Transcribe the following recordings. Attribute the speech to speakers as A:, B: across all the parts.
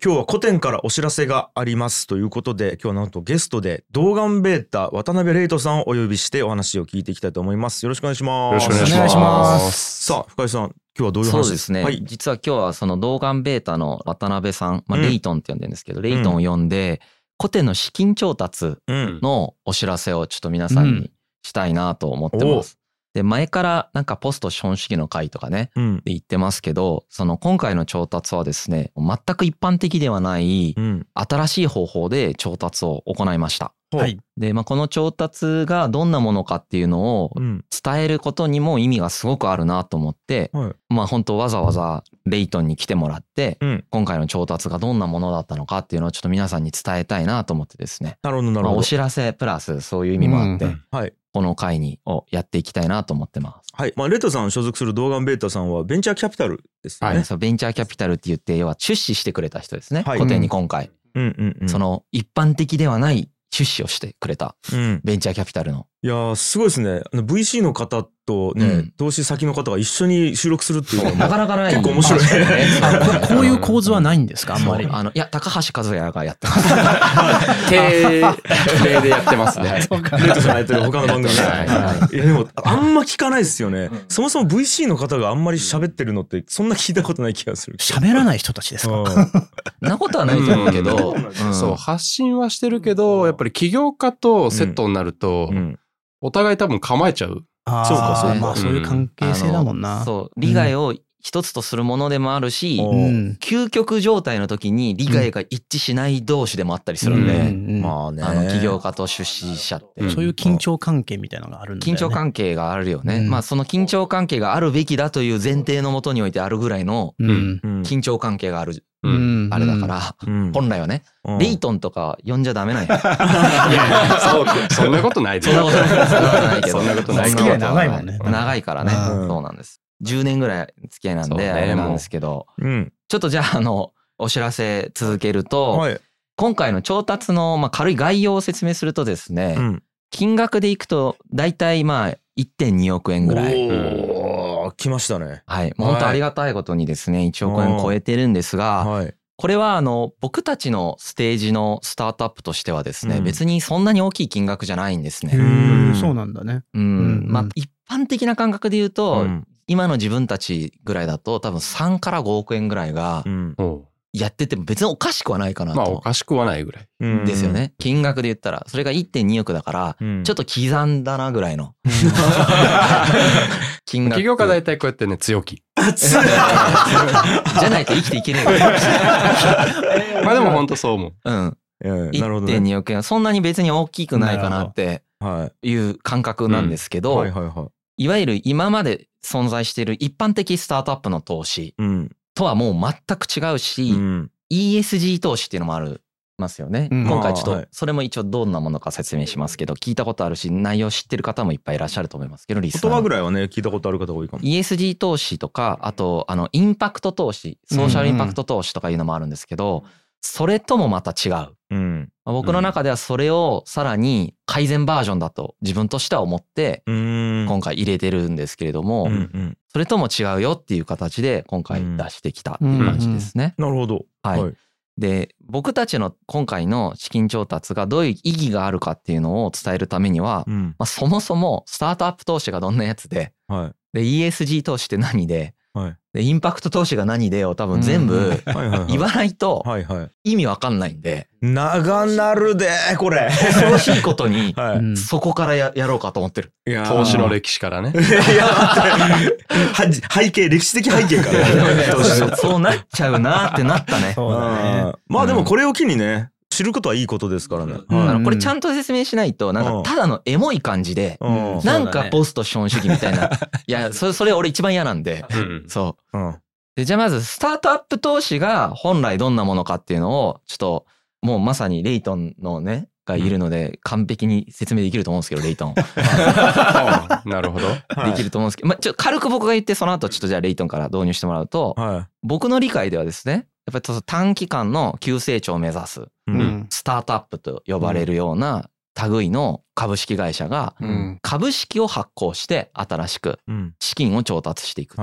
A: 今日は古典からお知らせがありますということで今日はなんとゲストで童顔ベータ渡辺玲斗さんをお呼びしてお話を聞いていきたいと思います。よろしくお願いします。
B: よろしくお願いします。
A: さあ深井さん今日はどういう話
C: そうですね、
A: はい。
C: 実は今日はその童顔ベータの渡辺さん、まあ、
A: うん。
C: レイトンって呼んでるんですけど、レイトンを呼んで古典の資金調達
A: うん。
C: のお知らせをちょっと皆さんにしたいなと思ってます。で前からなんかポスト資本主義の会とかね
A: うん
C: って言ってますけどその今回の調達はですね全く一般的ではない
A: うん
C: 新しい方法で調達を行いました。
A: はい。
C: で、まあ、この調達がどんなものかっていうのを
A: うん。
C: 伝えることにも意味がすごくあるなと思って、
A: はい。
C: まあ本当わざわざレイトンに来てもらって、
A: うん。
C: 今回の調達がどんなものだったのかっていうのをちょっと皆さんに伝えたいなと思ってですね、
A: なるほどなる
C: まあ、
A: ほど
C: お知らせプラスそういう意味もあって、
B: うん
A: はい
C: この会にをやっていきたいなと思ってます。
A: はい。まあレッドさん所属する童顔ベータさんはベンチャーキャピタルですよね、
B: はい。
C: そうベンチャーキャピタルって言って要は出資してくれた人ですね、
A: はい。
C: 古典に今回、
A: うんうんうん。
C: その一般的ではない出資をしてくれた
A: うん。
C: ベンチャーキャピタルの。
A: いやーすごいですね。あの VC の方とね、
C: うん。
A: 投資先の方が一緒に収録するっていうの
C: な
A: も
C: かなかない
A: 結構面白い。
C: ね。
D: あ ここういう構図はないんですか？あんまり。
C: あのいや高橋和也がやってます。
B: 経営でやってますね。
D: そうか。
A: レッドさんがやってる他の番組で、
C: はい。はい。
A: いやでもあんま聞かないですよね、そもそも VC の方があんまり喋ってるのってそんな聞いたことない気がする
D: 喋らない人たちですか？
C: なことはないと思うけど、ん。
B: そう、発信はしてるけど、やっぱり起業家とセットになると
A: う、ん。
B: お互い多分構えちゃう。
A: そうか
C: そうか
D: まあそういう関係性だもんな。
C: そう利害を一つとするものでもあるし。究極状態の時に利害が一致しない同士でもあったりするんで、
D: うん
A: まあね
C: あの起業家と出資者って。
B: うん
D: そういう緊張関係みたいなのがあるんだよ
C: 緊
D: ね。
C: 張関係があるよね、
D: うん
C: まあその緊張関係があるべきだという前提のもとにおいてあるぐらいの緊張関係がある。あれだから、
A: うん
C: 本来はね、
A: うん
C: レイトンとか呼んじゃダメなんよ。
B: そう、そんなことないで
C: そんなことない。そんなことないけど。
B: そんなことない
D: 付き合い長いもんね
C: 長いからね。
A: うん
C: そうなんです。10年ぐらい付き合いなんで、あれなんですけど、
A: う。ん。
C: ちょっとじゃあ、あの、お知らせ続けると、
A: はい。
C: 今回の調達の、まあ、軽い概要を説明するとですね、
A: うん。
C: 金額でいくと、大体まあ、1.2億円ぐらい。
A: おー来ましたね。
C: はい。もう本当ありがたいことにですね、1億円超えてるんですが、
A: はい。
C: これはあの、僕たちのステージのスタートアップとしてはですね、
A: うん。
C: 別にそんなに大きい金額じゃないんですね。
D: そうなんだね。
C: うん。
D: うん。
C: まあ一般的な感覚で言うと、
A: うん
C: 今の自分たちぐらいだと多分3から5億円ぐらいがやってても別におかしくはないかな
B: まあ、お
C: と。
B: かしくはないぐらい。
A: うん
C: ですよね。金額で言ったら。それが1.2億だから、
A: うん
C: ちょっと刻んだなぐらいの 金額。
B: 起業家大体こうやってね、強気。
C: じゃないと生きていけねえよ。
B: まあでも本当そう思う。
C: うん。
A: ええなるほどね
C: 1.2億円はそんなに別に大きくないかなって
A: は
C: いう感覚なんですけ
A: い
C: ど、
A: はい
C: わゆる今まで存在している一般的スタートアップの投資
A: うん。
C: とはもう全く違うし、
A: うん。
C: ESG 投資っていうのもあるますよね。
D: うん。
C: 今回ちょっとそれも一応どんなものか説明しますけど聞いたことあるし内容知ってる方もいっぱいいらっしゃると思いますけどリス
A: 言葉ぐらいはね聞いたことある方多いかも。
C: ESG 投資とかあとあのインパクト投資ソーシャルインパクト投資とかいうのもあるんですけど、それともまた違う。
A: うん。
C: 僕の中ではそれをさらに改善バージョンだと自分としては思って
A: うん。
C: 今回入れてるんですけれども、
A: うんうん。
C: それとも違うよっていう形で今回出してきたっていう感じですね。
A: なるほど。
C: はい。で僕たちの今回の資金調達がどういう意義があるかっていうのを伝えるためには、
A: うん。
C: まあ、そもそもスタートアップ投資がどんなやつで
A: はい。
C: で ESG 投資って何で
A: はい。
C: でインパクト投資が何でを多分全部言わないと意味わかんないんで。
A: 長なるでこれ。
C: 恐ろしいことに そこからややろうかと思ってる。
B: 投資の歴史からね。
A: いや待って。はじ背景歴史的背景から。ね
C: そうなっちゃうなってなったね。
D: そうだね。
A: まあでもこれを機にね知ることはいいことですからね。
D: うん。
C: これちゃんと説明しないとなん
A: うん。
C: かただのエモい感じで
A: いうん。
C: なんかポスト資本主義みたいな。いや、それ、それ俺一番嫌なんで。
B: うん。
C: そう。
A: うん。
C: で、じゃあまず、スタートアップ投資が本来どんなものかっていうのを、ちょっと、もうまさにレイトンのね、がいるので、完璧に説明できると思うんですけど、レイトン。
B: なるほど。
A: はい。
C: できると思うんですけど、まあ、ちょっと軽く僕が言って、その後ちょっとじゃあレイトンから導入してもらうと、
A: は
C: 僕の理解ではですね、やっぱり短期間の急成長を目指す、
A: いうん。
D: うん。
C: スタートアップと呼ばれるような類の株式会社が、
B: うん。
C: 株式を発行して、新しく
A: うん。
C: 資金を調達していく。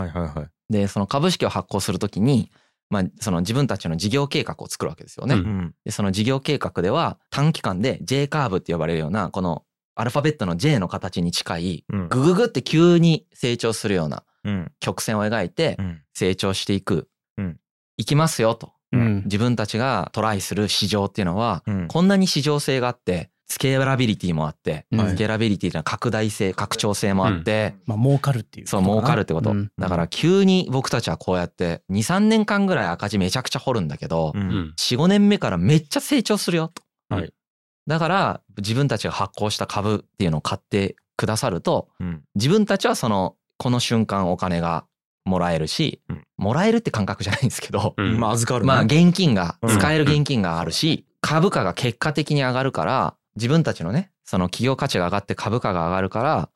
C: で、その株式を発行するときに、まあ、その自分たちの事業計画を作るわけですよね。
B: うん。
A: うん。
C: でその事業計画では短期間で J カーブって呼ばれるようなこのアルファベットの J の形に近い
A: うん。
C: グググって急に成長するような
A: うん。
C: 曲線を描いて
A: うん。
C: 成長していく、
A: うん
C: いきますよと。
D: うん。
C: 自分たちがトライする市場っていうのは
A: うん。
C: こんなに市場性があってスケーラビリティもあって、
D: うん。
C: スケーラビリティっていうのは拡大性拡張性もあって、
D: まあ儲かるっていう。
C: そう儲かるってこと、
D: うん。
C: だから急に僕たちはこうやって23年間ぐらい赤字めちゃくちゃ掘るんだけど、
A: う
B: うん。ん
C: 45年目からめっちゃ成長するよと。
A: はい。
C: だから自分たちが発行した株っていうのを買ってくださると
A: うん。
C: 自分たちはそのこの瞬間お金がもらえるし、
A: うん。
C: もらえるって感覚じゃないんですけど、
B: うん。
A: まあ預かるね。
C: まあ現金が
A: うん。
C: 使える現金があるし、株価が結果的に上がるから自分たちのねその企業価値が上がって株価が上がるから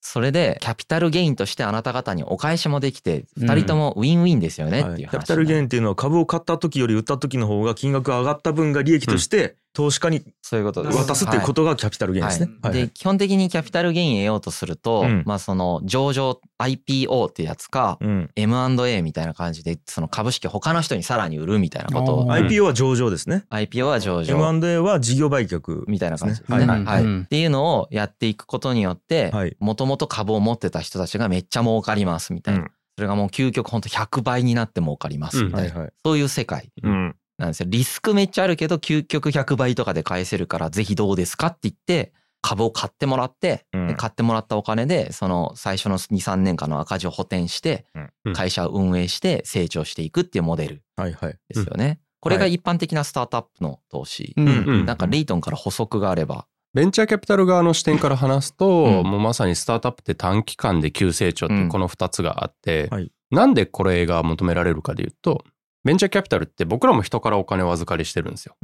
C: それでキャピタルゲインとしてあなた方にお返しもできて
D: うん
C: 2人ともウィンウィンですよねって
A: はいいう
C: 話、
A: キャピタルゲインっていうのは株を買った時より売った時の方が金額が上がった分が利益として投資家に
C: そういうことです。
A: 渡すっていうことがキャピタルゲインですね。
C: はい。で基本的にキャピタルゲイン得ようとすると、
A: うん。
C: まあその上場 IPO ってやつか、
A: うん。
C: M&A みたいな感じでその株式他の人にさらに売るみたいなこと。を
D: あー。
A: IPO は上場ですね。
C: IPO は上場。
A: M&A は事業売却。
C: みたいな感じですね。
A: はい。
C: はい。はい。
D: うん
C: っていうのをやっていくことによって
A: はい。
C: もともと株を持ってた人たちがめっちゃ儲かりますみたいな、
A: うん。
C: それがもう究極ほんと100倍になって儲かりますみたいな、
A: はいはい。
C: そういう世界。
A: うん
C: なんですよ。リスクめっちゃあるけど究極100倍とかで返せるからぜひどうですかって言って株を買ってもらって、
A: うん。
C: で買ってもらったお金でその最初の23年間の赤字を補填して
B: うん。
C: 会社を運営して成長していくっていうモデル
A: はいはい。
C: ですよね。これが一般的なスタートアップの投資。
D: うん。
B: うん。
C: なんかレイトンから補足があれば。
B: ベンチャーキャピタル側の視点から話すと、
C: うん。
B: もうまさにスタートアップって短期間で急成長って
C: うん。
B: この2つがあって、
A: はい。
B: なんでこれが求められるかでいうとベンチャーキャピタルって僕らも人からお金を預かりしてるんですよ。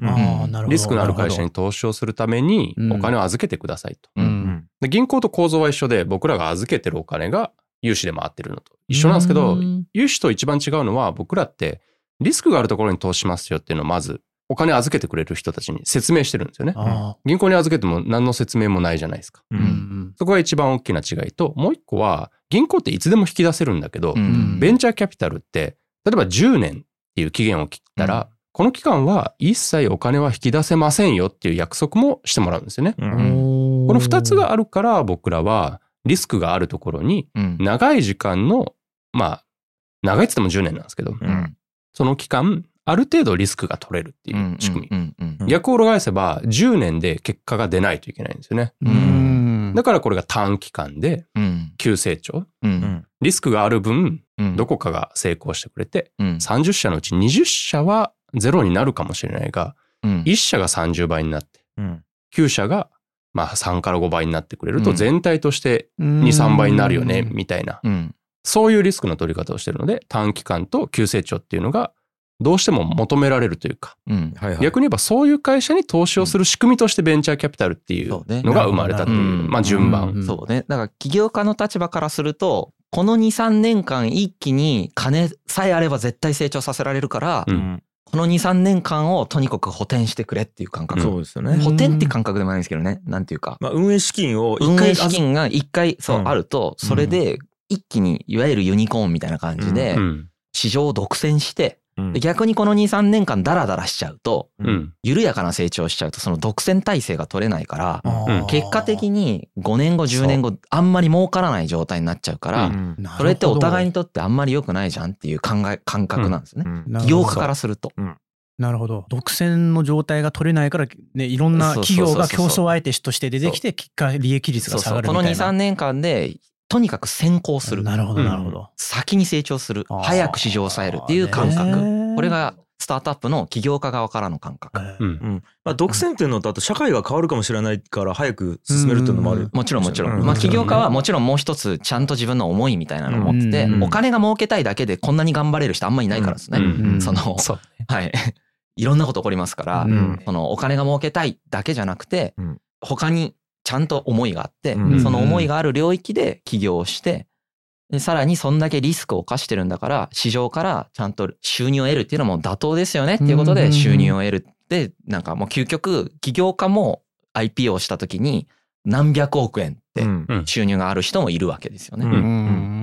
B: リスクのある会社に投資をするために
D: うん
B: お金を預けてくださいと。
D: う
C: うん
A: ん
B: で銀行と構造は一緒で僕らが預けてるお金が融資で回ってるのと一緒なんですけど、
D: うん
B: 融資と一番違うのは僕らってリスクがあるところに投資しますよっていうのをまずお金預けてくれる人たちに説明してるんですよね。
D: あ
B: 銀行に預けても何の説明もないじゃないですか。
A: う
D: あ。うんん
B: そこが一番大きな違いともう一個は銀行っていつでも引き出せるんだけど、
C: うん
B: ベンチャーキャピタルって例えば10年っていう期限を切ったら、
C: うん。
B: この期間は一切お金は引き出せませんよっていう約束もしてもらうんですよね。
A: う
C: うん。
A: ん
B: この2つがあるから僕らはリスクがあるところに
C: うん。
B: 長い時間のまあ長いっつっても10年なんですけど、
A: うん。
B: その期間ある程度リスクが取れるっていう仕組み。
C: うん。うん。
A: うん。
B: 逆を裏返せば10年で結果が出ないといけないんですよね。
D: うん。
B: だからこれが短期間で
C: うん。
B: 急成長。
C: う
A: うん。ん
B: リスクがある分
C: うん。
B: どこかが成功してくれて
C: うん。
B: 30社のうち20社はゼロになるかもしれないが
C: うん。
B: 1社が30倍になって
A: うん。
B: 9社がまあ3から5倍になってくれると
C: うん。
B: 全体として
D: うん。
B: 23倍になるよねみたいな。
C: うん。
B: そういうリスクの取り方をしてるので短期間と急成長っていうのがどうしても求められるというか。
C: うん。
A: はいはい。
B: 逆に言えばそういう会社に投資をする仕組みとしてベンチャーキャピタルっていうのが生まれたという
C: うん。
B: まあ順
D: う
B: 番
D: ん。
C: そうね。だから起業家の立場からするとこの23年間一気に金さえあれば絶対成長させられるから、
B: う
A: うん。ん
C: この23年間をとにかく補填してくれっていう感覚、
A: そうですよね。
C: 補填って感覚でもないんですけどね。なんていうか。
A: まあ運営資金を一
C: 運
A: 回
C: 営資金が一回そう
A: うん。
C: あるとそれで一気にいわゆるユニコーンみたいな感じで
B: うん。
C: 市場を独占して
A: うん。
C: で逆にこの23年間ダラダラしちゃうと
B: う。ん。
C: 緩やかな成長しちゃうとその独占体制が取れないから結果的に5年後10年後あんまり儲からない状態になっちゃうから
A: うん。
C: それってお互い
D: に。
C: にとってあんまり良くないじゃんっていう考え感覚なんですよね。
A: うん。
C: 起業家からすると。
D: なるほど。独占の状態が取れないから、ね、いろんな企業が競争相手として出てきて、結果利益率が下がるみたいな。
C: 2、3年間でとにかく先行する。
D: なるほど、
B: うん
D: なるほど。
C: 先に成長する。早く市場を抑えるっていう感
D: へ
C: 覚。
D: ー
C: これがスタートアップの起業家側からの感覚。
B: うん
A: うんまあ独占っていうのとあと社会が変わるかもしれないから早く進めるっていうのもある。
C: もちろんもちろん。
A: うん
C: まあ起業家はもちろんもう一つちゃんと自分の思いみたいなのを持ってて
D: う、ん
C: お金が儲けたいだけでこんなに頑張れる人あんまりいないからですね。
B: うん
C: その、はい。いろんなこと起こりますから、
D: うん
C: そのお金が儲けたいだけじゃなくて、
A: うん
C: 他にちゃんと思いがあって、
A: うん。
C: その思いがある領域で起業をして、でさらにそんだけリスクを冒してるんだから、市場からちゃんと収入を得るっていうのも妥当ですよねっていうことで
D: うん。
C: 収入を得る。って、なんかもう究極、起業家も IPO をした時に何百億円って収入がある人もいるわけですよね。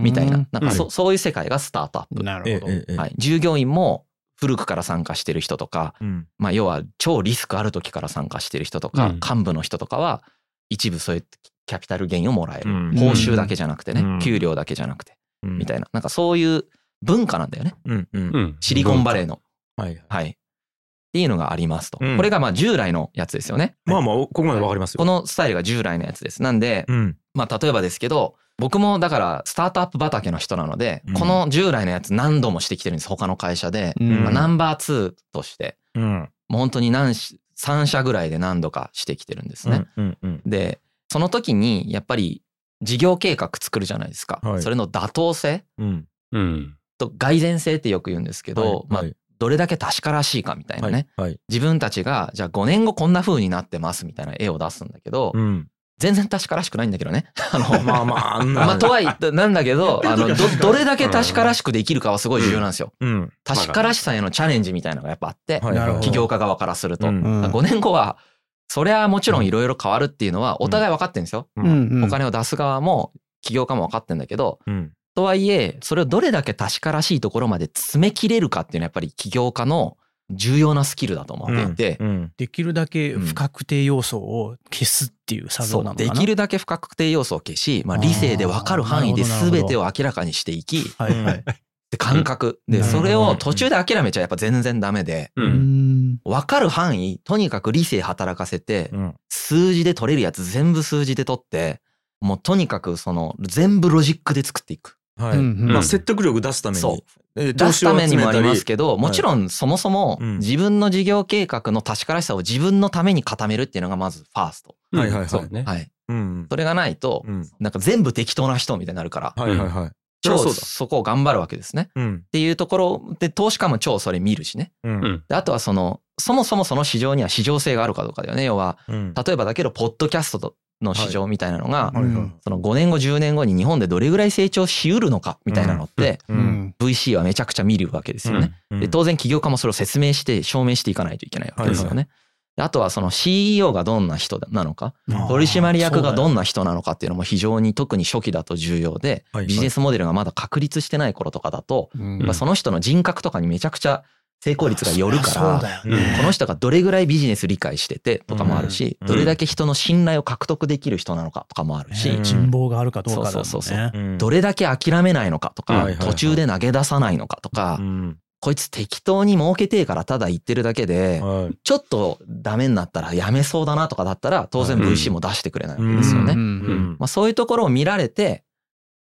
C: みたいな。なんかそ,、
B: うん。
C: そういう世界がスタートアップ。
D: なるほど。
C: はい。従業員も古くから参加してる人とか、
A: うん。
C: まあ要は超リスクある時から参加してる人とか、
B: うん。
C: 幹部の人とかは一部そういうキャピタルゲインをもらえる。
A: うん
C: 報酬だけじゃなくてね、
A: うん
C: 給料だけじゃなくて、
A: うん
C: みたいな。なんかそういう文化なんだよね。
A: うんうん
B: うん。
C: シリコンバレーの。
A: はい
C: はい。っていうのがありますと。
A: うん
C: これがまあ従来のやつですよね。
A: まあまあここまでわかりますよ
C: このスタイルが従来のやつです。なんで、
A: うん
C: まあ例えばですけど、僕もだからスタートアップ畑の人なので、
A: うん
C: この従来のやつ何度もしてきてるんです。他の会社で。
D: うん
C: まあナンバー2として、
A: うん
C: もう本当に何し、3社ぐらいで何度かしてきてるんですね。
A: うんうん
C: で、その時にやっぱり事業計画作るじゃないですか。
A: はい
C: それの妥当性
A: うん
B: うん。
C: と蓋然性ってよく言うんですけど、まあ
A: はい
C: どれだけ確からしいかみたいなね。
A: はい
C: 自分たちが、じゃあ5年後こんな風になってますみたいな絵を出すんだけど、
A: うん
C: 全然確からしくないんだけどね。あの、
A: まあまあ
C: まあ、とはいえ、なんだけど、あの、ど、どれだけ確からしくできるかはすごい重要なんですよ。
A: うん。
C: 確からしさへのチャレンジみたいなのがやっぱあって、起業家側からすると。
A: うん。
D: うん。
C: 5年後は、そりゃもちろんいろいろ変わるっていうのはお互い分かってるんですよ。
A: う
D: ん。
C: お金を出す側も起業家も分かってるんだけど、
A: うん。
C: とはいえ、それをどれだけ確からしいところまで詰め切れるかっていうのはやっぱり起業家の重要なスキルだと思っていて、
A: うん
D: できるだけ不確定要素を消すっていう作
C: そう
D: 業なのかな？
C: できるだけ不確定要素を消し、まあ、理性で分かる範囲で全てを明らかにしていき、
D: はいはい。
C: で感覚。でそれを途中で諦めちゃやっぱ全然ダメで。
B: う。
D: うん。ん。
C: 分かる範囲とにかく理性働かせて
A: うん。
C: 数字で取れるやつ全部数字で取ってもうとにかくその全部ロジックで作っていく。
A: はい。
D: うんうん。
A: まあ説得力出すために
C: 出すためにもあります
A: ど。
C: けどもちろんそもそも
A: うん。
C: 自分の事業計画の確からしさを自分のために固めるっていうのがまずファースト。
A: はいはいはい。
B: そう。ね。
C: はい。
A: うん
C: それがないと
A: うん。
C: なんか全部適当な人みたいになるから
A: はいはいはい
C: 超
A: ゃそ
C: こを頑張るわけですね。
A: うん。
C: っていうところで投資家も超それ見るしね。
A: うん。
B: うん。
C: であとはそのそもそもその市場には市場性があるかどうかだよね。要は
A: うん。
C: 例えばだけどポッドキャストの市場みたいなのが、
A: はいはい。
C: その5年後10年後に日本でどれぐらい成長しうるのかみたいなのって、
A: う
D: うんん。
C: VC はめちゃくちゃ見るわけですよね。
A: うん
C: で当然起業家もそれを説明して証明していかないといけないわけですよね。であとはその CEO がどんな人なのか取締役がどんな人なのかっていうのも非常に特に初期だと重要で
A: はいはい。
C: ビジネスモデルがまだ確立してない頃とかだと
D: うん。
C: やっぱその人の人格とかにめちゃくちゃ成功率がよるから。この人がどれぐらいビジネス理解しててとかもあるし
A: うん。
C: どれだけ人の信頼を獲得できる人なのかとかもあるし
A: うん
D: 人望があるかどうか。
C: そうそうそう
A: う。ん。
C: どれだけ諦めないのかとか
A: はいはいはい。
C: 途中で投げ出さないのかとか
A: うん。
C: こいつ適当に儲けてえからただ言ってるだけで
A: はい。
C: ちょっとダメになったらやめそうだなとかだったら当然
A: うん。
C: VC も出してくれないわけですよね。そういうところを見られて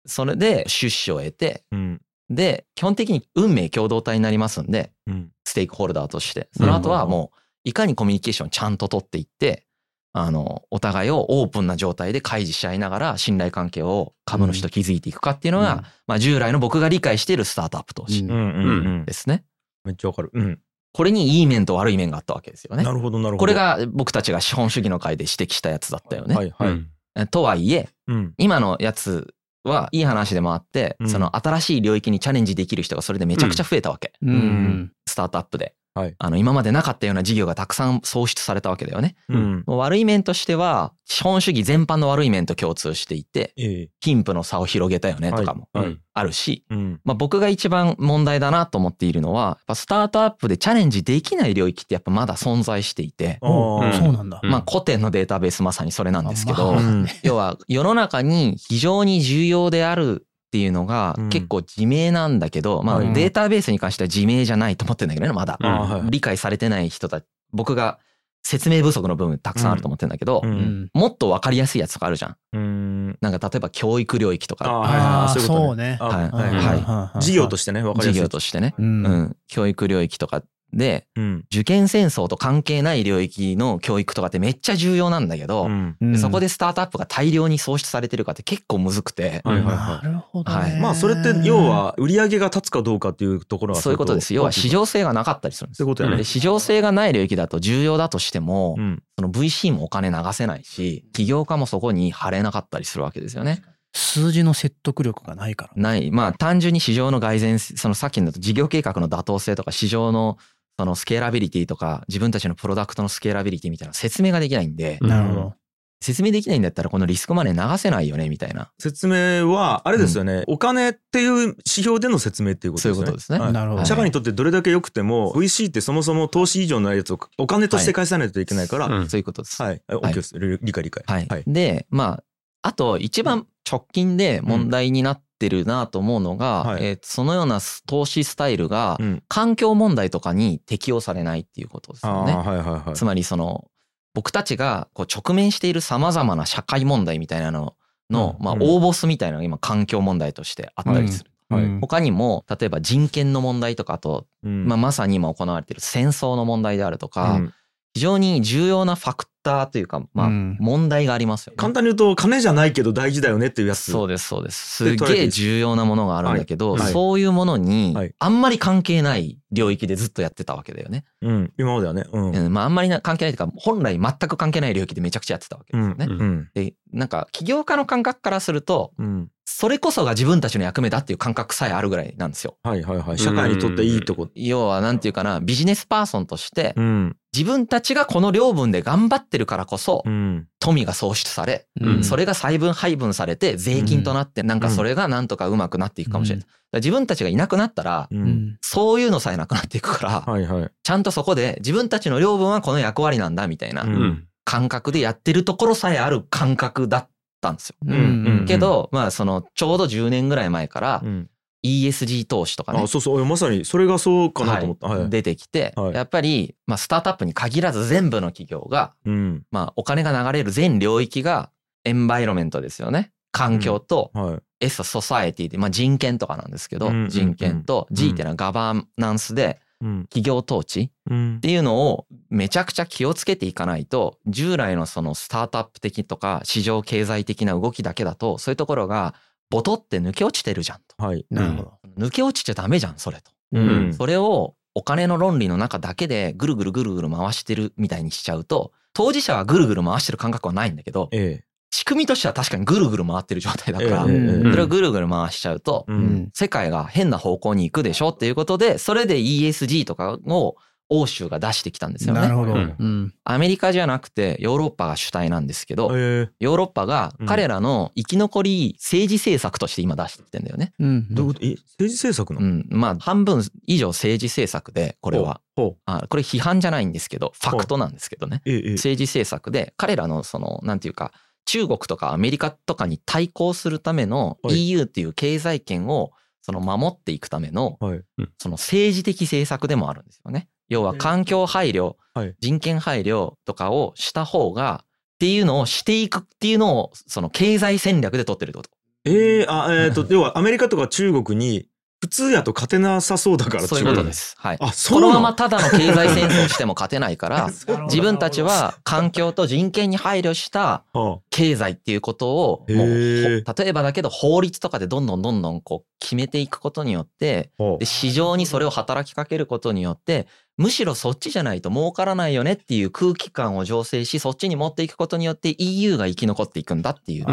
C: それで出資を得て
A: うん
C: で基本的に運命共同体になりますんで
A: うん。
C: ステークホルダーとして。その後はもういかにコミュニケーションちゃんと取っていってあのお互いをオープンな状態で開示し合いながら信頼関係を株主と築いていくかっていうのが、
D: うん。
C: まあ、従来の僕が理解しているスタートアップ投資ですね。
A: めっちゃわかる。うん。
C: これにいい面と悪い面があったわけですよね。
A: な。るほどなるほど。
C: これが僕たちが資本主義の会で指摘したやつだったよね。
A: はいはい。
B: うん。
C: とはいえ
A: うん。
C: 今のやつはいい話でもあって、
A: うん。
C: その新しい領域にチャレンジできる人がそれでめちゃくちゃ増えたわけ、
D: うん。うん。
C: スタートアップで、
A: はい。
C: あの今までなかったような事業がたくさん創出されたわけだよね。
A: うん。
C: もう悪い面としては資本主義全般の悪い面と共通していて
A: ええ。
C: 貧富の差を広げたよねとかも
A: はい。
B: うん
C: あるし、
A: うん。
C: まあ、僕が一番問題だなと思っているのはやっぱスタートアップでチャレンジできない領域ってやっぱまだ存在していて、
A: あ
D: お
A: ー
D: そうなんだ。
B: うん
C: まあ古典のデータベースまさにそれなんですけど、
D: あまあ
A: うん。
C: 要は世の中に非常に重要であるっていうのが
A: うん。
C: 結構自明なんだけど、まあ
A: はい。
C: データベースに関しては自明じゃないと思ってんだけどねまだ、
B: うん。
C: 理解されてない人たち僕が説明不足の部分たくさんあると思ってんだけど、
A: うん。
D: うん。
C: もっと分かりやすいやつとかあるじゃん。
A: うん。
C: なんか例えば教育領域とか
A: あーはいはい
D: ああ、
A: そういうこと
D: そうね。
A: あ
C: はい。
A: はい
C: はい
D: い
A: 事業としてねわかり
C: 事
A: やすい。
C: 業としてね、
D: う。
C: うんん、教育領域とかで
A: うん。
C: 受験戦争と関係ない領域の教育とかってめっちゃ重要なんだけど、
A: うん。
D: うん。
C: そこでスタートアップが大量に創出されてるかって結構むずくて、
A: はいはい
D: な
A: はい。
D: るほどね。
C: はい。
A: まあそれって要は売り上げが立つかどうかっていうところが
C: そういうことです。要は市場性がなかったりするんです
A: そういうことやね。
C: で市場性がない領域だと重要だとしても、
A: うん。
C: その VC もお金流せないし、起業家もそこに貼れなかったりするわけですよね。
D: 数字の説得力がないから。
C: ない。まあ単純に市場の蓋然、そのさっきの事業計画の妥当性とか市場のそのスケーラビリティとか自分たちのプロダクトのスケーラビリティみたいな説明ができないんで、
B: うん
D: なるほど。
C: 説明できないんだったらこのリスクマネー流せないよねみたいな
A: 説明はあれですよね、お金っていう指標での説明っていうことですね。
C: そういうことですね
A: はい
D: なるほど
A: 社会にとってどれだけ良くても VC ってそもそも投資以上のやつをお金として返さないといけないから、はい、
B: うん
C: そういうことです。
A: はい、OK です。理理解理解。
C: はい。
A: はい。
C: で、まあ、あと一番直近で問題になってるなと思うのが、
A: はい。
C: えーそのような投資スタイルが
A: うん。
C: 環境問題とかに適用されないっていうことですよね。
A: はいはいはい。
C: つまりその僕たちがこう直面しているさまざまな社会問題みたいなのの、まあ、
A: うん。うん
C: 大ボスみたいなのが今環境問題としてあったりする。
A: はい。
D: うん。
C: 他にも例えば人権の問題とかあと、
A: うん。
C: まあ、まさに今行われている戦争の問題であるとか、
A: うん。
C: 非常に重要なファクターというか、まあ、
D: うん
C: 問題がありますよね。
A: 簡単に言うと金じゃないけど大事だよねっていうやつ。
C: そうですそうです。すげえ重要なものがあるんだけど、
A: はいはい
C: そういうものに
A: はい
C: あんまり関係ない領域でずっとやってたわけだよね。
A: うん。今まではね。うん。
C: うんまああんまりな関係ないというか本来全く関係ない領域でめちゃくちゃやってたわけですよね。
A: うん。うん。
C: でなんか起業家の感覚からすると
A: うん。
C: それこそが自分たちの役目だっていう感覚さえあるぐらいなんですよ。
A: はいはいはい。社会にとっていいとこ。
C: 要はなんていうかなビジネスパーソンとして
A: うん。
C: 自分たちがこの領分で頑張ってるからこそ
A: うん。
C: 富が創出され
D: うん
C: それが細分配分されて税金となってなんかそれがなんとかうまくなっていくかもしれない。だから自分たちがいなくなったら
A: う。
D: うんん
C: そういうのさえなくなっていくから
A: はいはい。
C: ちゃんとそこで自分たちの領分はこの役割なんだみたいな
A: うん
B: うん
C: 感覚でやってるところさえある感覚だったんですよ。
D: うん
A: うん
C: けどまあそのちょうど10年ぐらい前から
A: うん
C: ESG 投資とかね
A: あ、そうそう。まさにそれがそうかなと思った。はい。
C: 出てきて
A: はい
C: やっぱりまあスタートアップに限らず全部の企業が
A: うん。
C: まあお金が流れる全領域がエンバイロメントですよね。環境と
A: はい。
C: S ソサエティで、まあ、人権とかなんですけど、
A: うんうんうん
C: 人権と G っていうのはガバナンスで
A: うん。
C: 企業統治
A: うん
C: っ。ていうのをめちゃくちゃ気をつけていかないと従来のそのスタートアップ的とか市場経済的な動きだけだとそういうところがボトって抜け落ちてるじゃんと。
A: はい。
D: なるほど。
C: 抜け落ちちゃダメじゃんそれと。
A: うん。
C: それをお金の論理の中だけでぐるぐるぐるぐる回してるみたいにしちゃうと当事者はぐるぐる回してる感覚はないんだけど
A: え
C: 仕組みとしては確かにぐるぐる回ってる状態だからそれをぐるぐる回しちゃうと世界が変な方向に行くでしょっていうことで、それで ESG とかを欧州が出してきたんですよね。
D: なるほど。
B: うん
D: うん
C: アメリカじゃなくてヨーロッパが主体なんですけど、
A: ええ。
C: ヨーロッパが
A: うん
C: 彼らの生き残り政治政策として今出してきてんだよね。
D: うん
A: どういうこと？え政治政策なの？
C: うん。まあ半分以上政治政策で、これは。あこれ批判じゃないんですけど、ファクトなんですけどね。
A: え。
C: 政治政策で彼らのそのなんていうか中国とかアメリカとかに対抗するための
A: はい
C: EU っていう経済圏をその守っていくための
A: はい。
C: その政治的政策でもあるんですよね。要は環境配慮
A: はい、
C: 人権配慮とかをした方がっていうのをしていくっていうのをその経済戦略で取ってるってこと。
A: ええあ、えっと、要はアメリカとか中国に普通やと勝てなさそうだから
C: そういうことです。はい。
A: あ、そ
C: このままただの経済戦争しても勝てないから 自分たちは環境と人権に配慮した
A: は
C: 経済っていうことをもう例えばだけど法律とかでどんどんどんどんこう決めていくことによってで市場にそれを働きかけることによってむしろそっちじゃないと儲からないよねっていう空気感を醸成しそっちに持っていくことによって EU が生き残っていくんだっていう、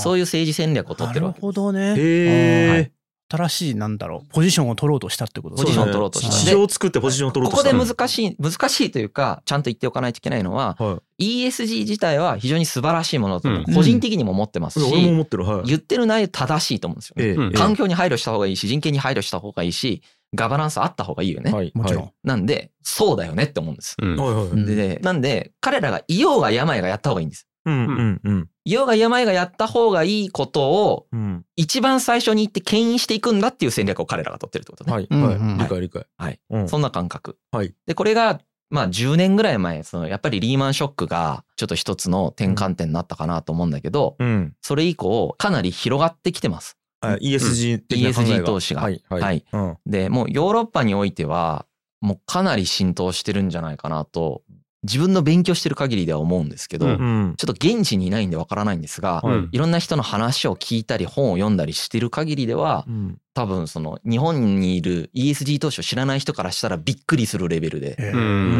C: そういう政治戦略を取
D: なる
C: ってるわけ
D: ほどね。
A: へえ
C: はい。
D: 新しいなんだろうポジションを取ろうとしたってこと？
C: ポジションを取ろうとした
A: 市場を作ってポジションを取ろう
C: ことこ
A: した
C: で難しい難しいというかちゃんと言っておかないといけないのは
A: は
C: ESG 自体は非常に素晴らしいものだと
B: うん
C: 個人的にも思ってます
A: い。
C: し、
A: 俺も思ってる。はい。
C: 言ってる内容正しいと思うんですよね。
A: ええ
C: 環境に配慮した方がいいし人権に配慮した方がいいしガバナンスあった方がいいよね。
A: はい。
D: もちろん。
A: は
C: なんでそうだよねって思うんです。
B: うん
A: い。はいはい。
D: うん
C: でなんで彼らがいようが病がやった方がいいんです。
A: うんうんうん
C: いようが病がやった方がいいことを
A: うん。
C: 一番最初に言って牽引していくんだっていう戦略を彼らが取ってるってことね。
A: はい
D: うんうん
A: はい。理解理解。
C: はい。
A: うん。
C: そんな感覚。
A: はい。
C: でこれがまあ10年ぐらい前そのやっぱりリーマンショックがちょっと一つの転換点になったかなと思うんだけど、
A: うん。
C: それ以降かなり広がってきてます。
A: あ ESG 的な考えが
C: ESG 投資が
A: はいはい。
C: はい
A: うん。
C: でもうヨーロッパにおいてはもうかなり浸透してるんじゃないかなと自分の勉強してる限りでは思うんですけど、
B: うん
A: うん。
C: ちょっと現地にいないんでわからないんですが、
B: うん
C: いろんな人の話を聞いたり本を読んだりしてる限りでは
A: うん。
C: 多分その日本にいる ESG 投資を知らない人からしたらびっくりするレベルで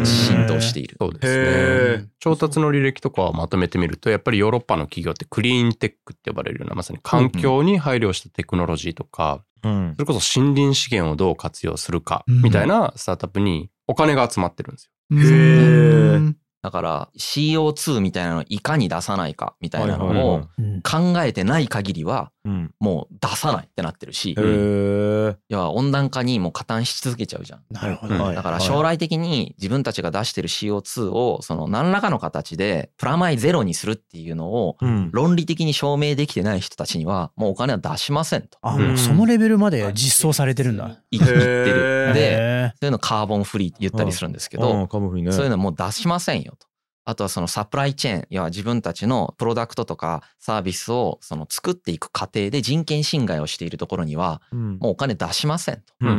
C: 浸透している。
B: そうですね。調達の履歴とかをまとめてみるとやっぱりヨーロッパの企業ってクリーンテックって呼ばれるようなまさに環境に配慮したテクノロジーとか、
A: うん
B: そ。れこそ森林資源をどう活用するか
D: うん
B: みたいなスタートアップにお金が集まってるんですよ。
A: へ
C: だから CO2 みたいなのをいかに出さないかみたいなのを
D: うん
C: 考えてない限りは
A: うん。
C: もう出さないってなってるし
A: へえ。
C: 要は温暖化にもう加担し続けちゃうじゃん。
D: なるほど。
C: だから将来的に自分たちが出してる CO2 をその何らかの形でプラマイゼロにするっていうのを
A: うん。
C: 論理的に証明できてない人たちにはもうお金は出しませんと
D: あ、もうそのレベルまで実装されてるんだ。
C: 言ってる。で、
D: へ
C: そういうのカーボンフリーって言ったりするんですけ
A: あ
C: ど。そういうのもう出しませんよと。あとはそのサプライチェーン、要は自分たちのプロダクトとかサービスをその作っていく過程で人権侵害をしているところには
A: うん。
C: もうお金出しませんと。
A: うんう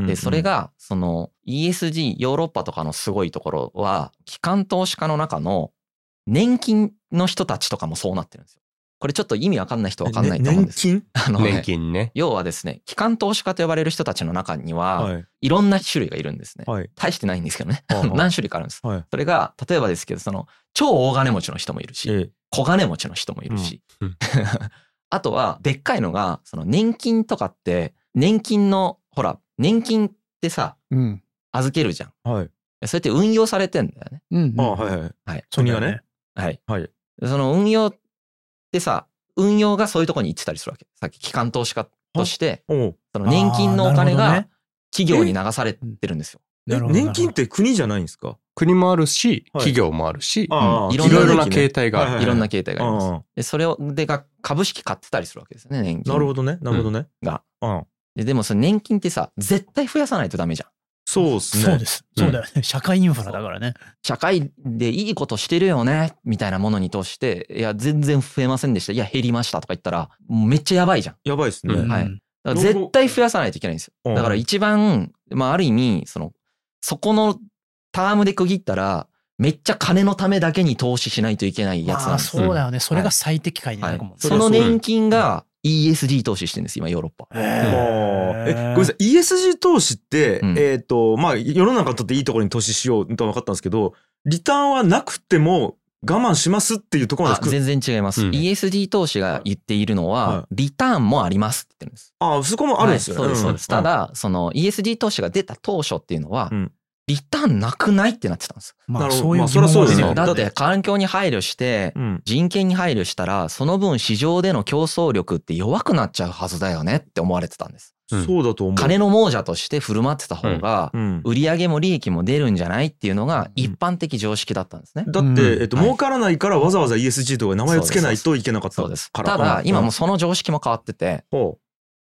A: ん。
C: で、それがその ESG、ヨーロッパとかのすごいところは、機関投資家の中の年金の人たちとかもそうなってるんですよ。これちょっと意味わかんない人わかんないと思うんです。
A: ね年
C: あのね
B: 年金ね。
C: 要はですね、機関投資家と呼ばれる人たちの中に
A: 金
C: は、
A: はい。
C: いろんな種類がいるんですね。
A: はい。
C: 大してないんですけどね。
A: はあはあ
C: 何種類かあるんです。
A: はい。
C: それが、例えばですけど、その、超大金持ちの人もいるし、
A: ええ。
C: 小金持ちの人もいるし
B: うんうん。
C: あとは、でっかいのが、その年金とかって、年金の、ほら、年金ってさ、
D: うん。
C: 預けるじゃん。
A: はい。
C: それって運用されてんだよね。
D: うんうん。
A: あはいはい。
C: はい。
A: 国がね。
C: はい。
A: はい。
C: その運用ってさ、運用がそういうとこに行ってたりするわけ。さっき機関投資家として、その年金のお金が企業に流されてるんですよ。
A: え
D: なるほど
A: 年金って国じゃないんですか？
B: 国もあるし、
A: はい
B: 企業もあるし、
A: ああ
C: いろ
B: いろな
A: ね
B: 形態がある。
A: はい
C: いろんな形態があります。
A: あ
C: で、それを、でが株式買ってたりするわけですよね、年
A: あ
C: 金。
A: なるほどね。なるほどね。
C: が。
A: うん。
C: ででもその年金ってさ、絶対増やさないとダメじゃん。
A: そうですね。
D: そうです。
B: うん
D: そうだよね。社会インフラだからね。
C: 社会でいいことしてるよね、みたいなものに通して、いや、全然増えませんでした。いや、減りましたとか言ったら、めっちゃやばいじゃん。
A: やばいですね。
B: うん
C: はい
D: うん
C: だから絶対増やさないといけないんです
A: うん
C: よ。だから一番、まあある意味、その、そこのタームで区切ったら、めっちゃ金のためだけに投資しないといけないやつなん
D: まあ
C: ですよ。
D: そうだよね。それが最適解にな
C: はい
D: るかもね。
C: その年金が ESG 投資してるんです、今ヨーロッパ。
A: え、ごめんなさ
D: い。
A: い。ESG 投資って、
C: うん
A: えっ、と、まあ、世の中にとっていいところに投資しようとは分かったんですけど、リターンはなくても我慢しますっていうところまで
C: あ全然違います。
B: うん
C: ESG 投資が言っているのは、
A: はい
C: リターンもありますって言ってるんです。
A: ああ、そこもあるんですよね。
C: はいそうです、そうです。た
A: ん、
C: だ、その ESG 投資が出た当初っていうのは、
A: うん
C: リターンなくないってなってたんです。
D: まあそういう疑
A: まあそりゃそうです
D: ね
C: だって環境に配慮して、
A: うん。
C: 人権に配慮したら、その分市場での競争力って弱くなっちゃうはずだよねって思われてたんです。
B: うん
A: そうだと思う。
C: 金の亡者として振る舞ってた方が、
A: うん。
C: 売上も利益も出るんじゃないっていうのが一般的常識だったんですね。
A: だって、
D: うん
A: えっと、
C: はい
A: 儲からないからわざわざ ESG とか名前をつけないといけなかった。から。
C: ただ、今もう
A: う
C: その常識も変わってて、
A: ほ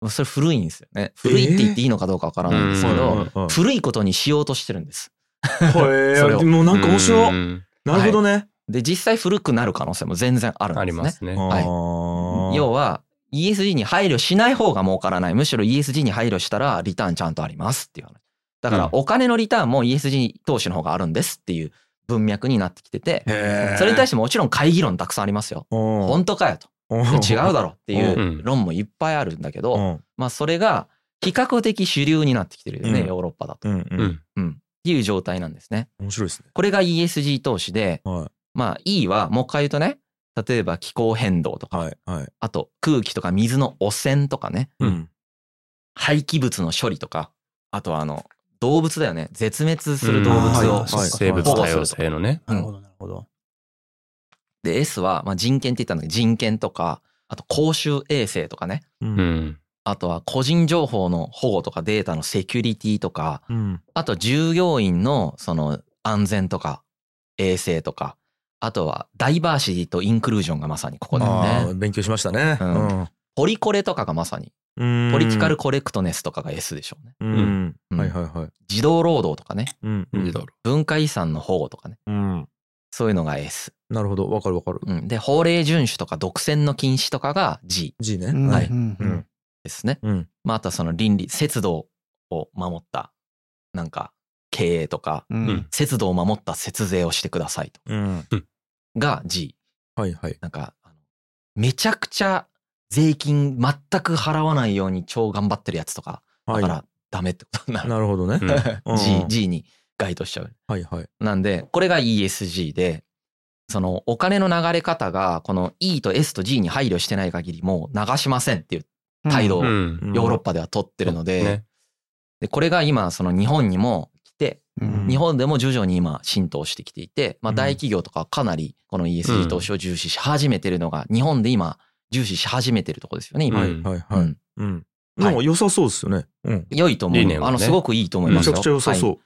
C: それ古いんですよね。古いって言っていいのかどうかわからないんですけ
A: う。
C: ど、古いことにしようとしてるんです。
A: へ
C: それを
A: え、もうなんか面白い。
B: うん
A: なるほどね。
C: で、実際古くなる可能性も全然あるん
B: あ
C: ですね。
B: りますね。
C: はい
A: ああ
C: 要は、ESG に配慮しない方が儲からない。むしろ ESG に配慮したらリターンちゃんとありますっていう話。だから
B: うん
C: お金のリターンも ESG 投資の方があるんですっていう文脈になってきてて、それに対してもちろん会議論たくさんありますよ。
A: うん
C: 本当かよと。
A: うん
C: 違うだろっていう
B: うん
C: 論もいっぱいあるんだけど、
A: うん
C: まあそれが比較的主流になってきてるよね、
A: うん
C: ヨーロッパだと。
A: うんう
B: うんん。
C: うん。っていう状態なんですね。
A: 面白いですね。
C: これが ESG 投資で、
A: は
C: まあ E はもう一回言うとね、例えば気候変動と
A: い。
C: か、
A: はい。はい。
C: あと空気とか水の汚染とかね、
A: うん。
C: 廃棄物の処理とか、あとはあの、動物だよね。絶滅する動物
A: うん
C: を
B: 生物多様性のね。
C: うん
D: なるほど、なるほど。
C: で、S は、まあ、人権って言ったんだけど、人権とか、あと公衆衛生とかね。
A: う。
B: うんん。
C: あとは個人情報の保護とかデータのセキュリティとか、
A: うん。
C: あと従業員のその安全とか衛生とか、あとはダイバーシティとインクルージョンがまさにここだよね。
A: 勉強しましたね。
C: うんポリコレとかがまさに、
A: うん。
C: ポリティカルコレクトネスとかが S でしょうね。
A: うん。
C: うん
A: はいはいはい。
C: 児童労働とかね、
A: うん。
C: 文化遺産の保護とかね、
A: うん。
C: そういうのが S。
A: なるほど。わかるわかる。
C: うん、で、法令遵守とか独占の禁止とかが G
A: G ね。
D: うん
C: はい
D: うんうん
C: ですね。
A: うん。
C: まあ、あとはその倫理、節度を守った、なんか、経営とか、
D: うん
C: 節度を守った節税をしてくださいと。
A: うん。
C: が G。
A: はいはい。
C: なんか、あのめちゃくちゃ税金全く払わないように超頑張ってるやつとか、だ
A: はい
C: からダメってことになる。
A: なるほどね。うん
C: G、G に該当しちゃう。
A: はいはい。
C: なんで、これが ESG で、そのお金の流れ方がこの E と S と G に配慮してない限りもう流しませんっていう態度を
B: うん。
C: ヨーロッパでは取ってるので、
B: ね
C: でこれが今その日本にも来て、
D: うん
C: 日本でも徐々に今浸透してきていて、まあ、
A: うん
C: 大企業とかはかなりこの ESG 投資を重視し始めてるのが日本で今重視し始めてるところですよね今。
A: はい
B: うん
A: はいはい。
C: うん
A: うん。でも良さそうですよね。うん。
C: 良いと思う、あのすごくいいと思いますよ。
A: めちゃくちゃ良さ
C: はい
A: そ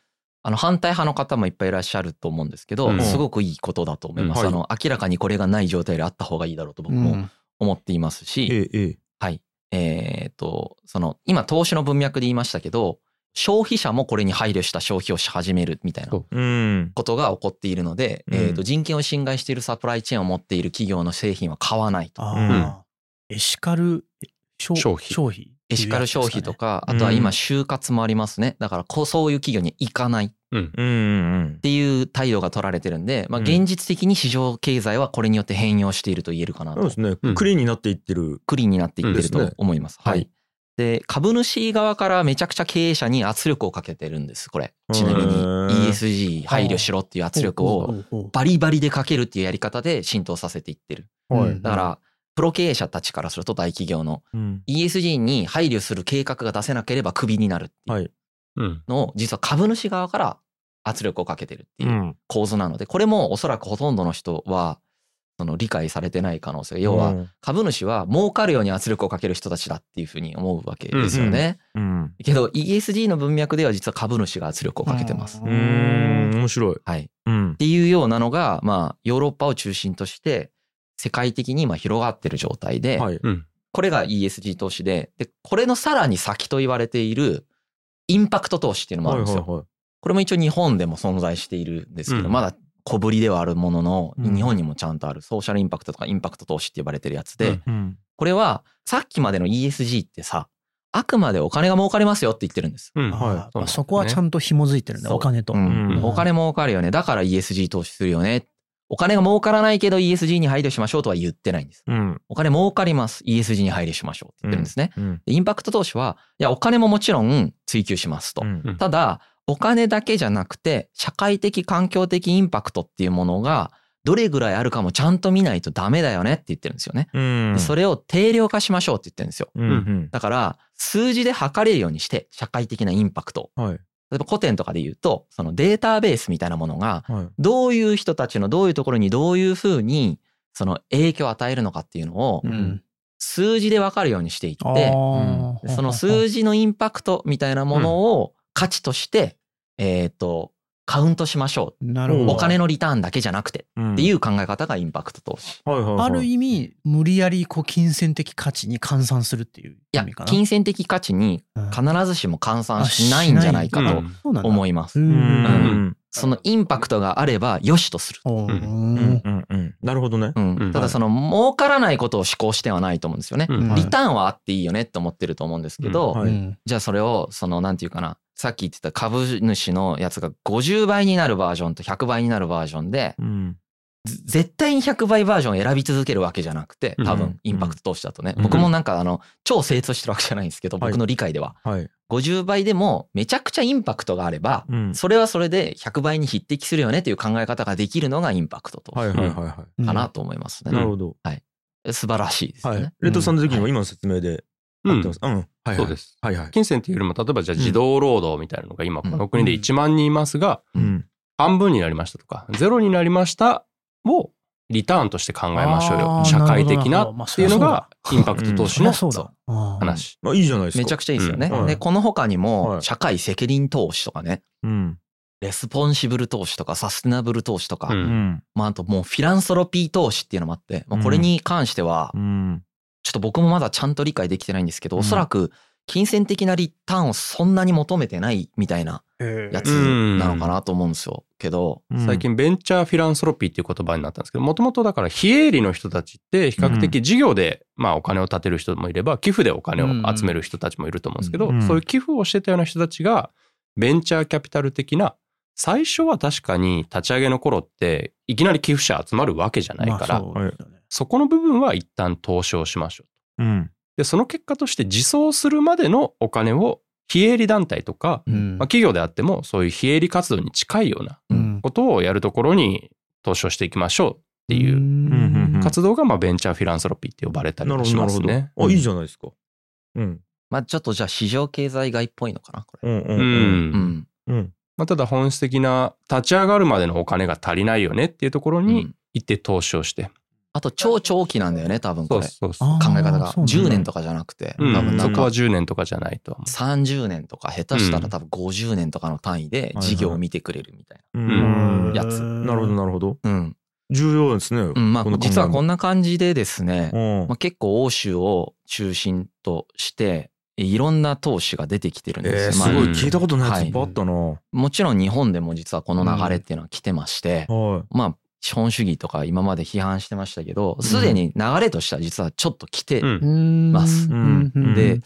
C: あの反対派の方もいっぱいいらっしゃると思うんですけど、
B: うん。
C: すごくいいことだと思います、
A: うん。
C: あの明らかにこれがない状態であった方がいいだろうと僕も
D: うん
C: 思っていますし、
A: う。ええええ。
C: はい。えっ、とその今投資の文脈で言いましたけど消費者もこれに配慮した消費をし始めるみたいな。ことが起こっているので、
A: うん。
C: えー、と人権を侵害しているサプライチェーンを持っている企業の製品は買わないと。
D: エシカル消
B: 消費。
D: 消費
C: エシカル消費とか、
A: うん
C: あとは今就活もありますね。だからこうそういう企業に行かないっ
B: うん。
A: うんうん
C: ていう態度が取られてるんで、まあ
A: うん
C: 現実的に市場経済はこれによって変容していると言えるかな
A: うん。そう
C: と
A: で。すね
B: うん。
A: クリーンになっていってる。
C: クリーンになっていってると思います。
A: はい
C: はい。で、株主側からめちゃくちゃ経営者に圧力をかけてるんです、これ。ちなみに ESG 配慮しろっていう圧力をバリバリでかけるっていうやり方で浸透させていってる。だから、プロ経営者たちからすると大企業の
A: うん。
C: ESG に配慮する計画が出せなければクビになるっていう。のを実は株主側から圧力をかけてるって
A: う。
C: いうん構図なので、これもおそらくほとんどの人はその理解されてない可能性が要は株主は儲かるように圧力をかける人たちだっていうふうに思うわけですよね。
A: うん。
C: けど ESG の文脈では実は株主が圧力をかけてます。
A: うーん。面白い。
C: はい。っ
A: うん。
C: ていうようなのがまあヨーロッパを中心として世界的に今広がってる状態で、
A: はい。
B: うん。
C: これが ESG 投資で、で、これのさらに先と言われているインパクト投資っていうのもあるんですよ。
A: はい
C: これも一応日本でも存在しているんですけど、
B: うん
C: まだ小ぶりではあるものの、
A: うん
C: 日本にもちゃんとあるソーシャルインパクトとかインパクト投資って呼ばれてるやつで、
B: うん
A: うん。
C: これはさっきまでの ESG ってさ、あくまでお金が儲かりますよって言ってるんです。
B: うん。
D: あ
A: はい
D: そこはちゃんと紐づいてるんだ、お金と。
C: うん
A: うん
C: お金儲かるよね。だから ESG 投資するよね。お金が儲からないけど ESG に配慮しましょうとは言ってないんです。
A: うん。
C: お金儲かります。ESG に配慮しましょうって言ってるんですね。
A: うん。
C: でインパクト投資は、いや、お金ももちろん追求しますと。
A: うん
C: ただ、お金だけじゃなくて、社会的、環境的インパクトっていうものが、どれぐらいあるかもちゃんと見ないとダメだよねって言ってるんですよね。
A: うん。
C: でそれを定量化しましょうって言ってるんですよ。
A: うん。うん。
C: だから、数字で測れるようにして、社会的なインパクトを。
A: はい。
C: 例えば古典とかで言うと、そのデータベースみたいなものが、
A: はい。
C: どういう人たちのどういうところにどういうふうに、その影響を与えるのかっていうのを
D: う、ん
C: 数字でわかるようにしていって、
D: あー
C: でその数字のインパクトみたいなものを価値として、えっ、と、カウントしましょう。
D: なるほど。
C: お金のリターンだけじゃなくて
A: うん
C: っていう考え方がインパクト投資。
A: はいはいはい。
D: ある意味、無理やりこう金銭的価値に換算するっていう
C: いや
D: 意味か、な。
C: 金銭的価値に
D: うん
C: 必ずしも換算しないんじゃないかと思います。
D: う
A: うんん。
C: そのインパクトがあれば良しとする。
D: おー
A: うん。うん。うん。なるほどね。
C: うん
B: うん
C: ただその儲からないことを思考してはないと思うんですよね。
B: うん
C: リターンはあっていいよねって思ってると思うんですけど、
A: うんはい
D: うん
C: じゃあそれをそのなんていうかなさっき言ってた株主のやつが50倍になるバージョンと100倍になるバージョンで
A: うん。
C: ず絶対に100倍バージョンを選び続けるわけじゃなくて多
B: うん。
C: 分インパクト投資だとね、
A: うん。
C: 僕もなんかあの超精通してるわけじゃないんですけど
A: はい。
C: 僕の理解では、
A: はい。
C: 50倍でもめちゃくちゃインパクトがあれば、
A: うん。
C: それはそれで100倍に匹敵するよねという考え方ができるのがインパクト投資
A: はいはいはい。は
C: かなと思いますね、
A: い。なるほど。
C: 素晴らしいですよね、
A: はい。レッドさんの時にも今の説明で
B: うん
A: 合ってます。うん。はいはい。
B: そうです。
A: はいはい。
B: 金銭っていうよりも、例えばじゃあ児童労働みたいなのが今この国で1万人いますが、
A: うん。
B: 半分になりましたとか、ゼロになりましたをリターンとして考えましょう
D: あ
B: よ。
D: ー
B: 社会的なっていうのがインパクト投資の。話。
A: まあいいじゃないですか。
C: めちゃくちゃいいですよね、
A: うん
C: でこの他に
A: は
C: も
A: い
C: 社会責任投資とかね
A: うん。
C: レスポンシブル投資とかサステナブル投資とか。まあ、あともうフィランソロピー投資っていうのもあって、まあ、これに関しては
A: うん。
C: ちょっと僕もまだちゃんと理解できてないんですけど、
A: うん。
C: おそらく金銭的なリターンをそんなに求めてないみたいなやつなのかなと思うんですよ。けど、
A: うん。
B: 最近ベンチャーフィランソロピーっていう言葉になったんですけど、もともとだから非営利の人たちって比較的事業でまあお金を立てる人もいれば、寄付でお金を集める人たちもいると思うんですけど、
A: うん。
B: そういう寄付をしてたような人たちがベンチャーキャピタル的な最初は確かに立ち上げの頃っていきなり寄付者集まるわけじゃないから、
D: まあそ
B: この部分は一旦投資をしましょう。
A: うん。
B: で、その結果として自走するまでのお金を非営利団体とか、
D: うん
B: まあ、企業であってもそういう非営利活動に近いような
D: うん
B: ことをやるところに投資をしていきましょうっていう活動がまあベンチャーフィランソロピーって呼ばれたりし。ますね。
A: あ、いいじゃないですか。うん。
C: まあちょっとじゃあ市場経済外っぽいのかな、これ。
A: うんう
B: うんん。
C: うん。
A: うん。
B: まあ、ただ本質的な立ち上がるまでのお金が足りないよねっていうところに
C: うん
B: 行って投資をして。
C: あと超長期なんだよね多分こ
B: そう
C: れ
B: そうそう。
D: あー
C: 考え方が。
D: そうなんだ。
C: 10年とかじゃなくて
B: うん。
C: 多分
B: そこは10年とかじゃないとは思
C: 30年とか下手したら多分50年とかの単位で事業を見てくれるみたい
A: うん。
C: やつ。
A: なるほどなるほど。
C: な。うん。
A: 重要ですね、
C: うん、まあ実はこんな感じでですね、
A: うん。
C: まあ、結構欧州を中心としていろんな投資が出てきてるんですよ。
A: えー、す
C: まあ
A: ごい聞いたことないやつ
C: はい
A: いっぱいあったな、は
C: もちろん日本でも実はこの流れっていうのは来てまして、
A: い。
C: まあ資本主義とか今まで批判してましたけど、すでに流れとしては実はちょっと来てます。で、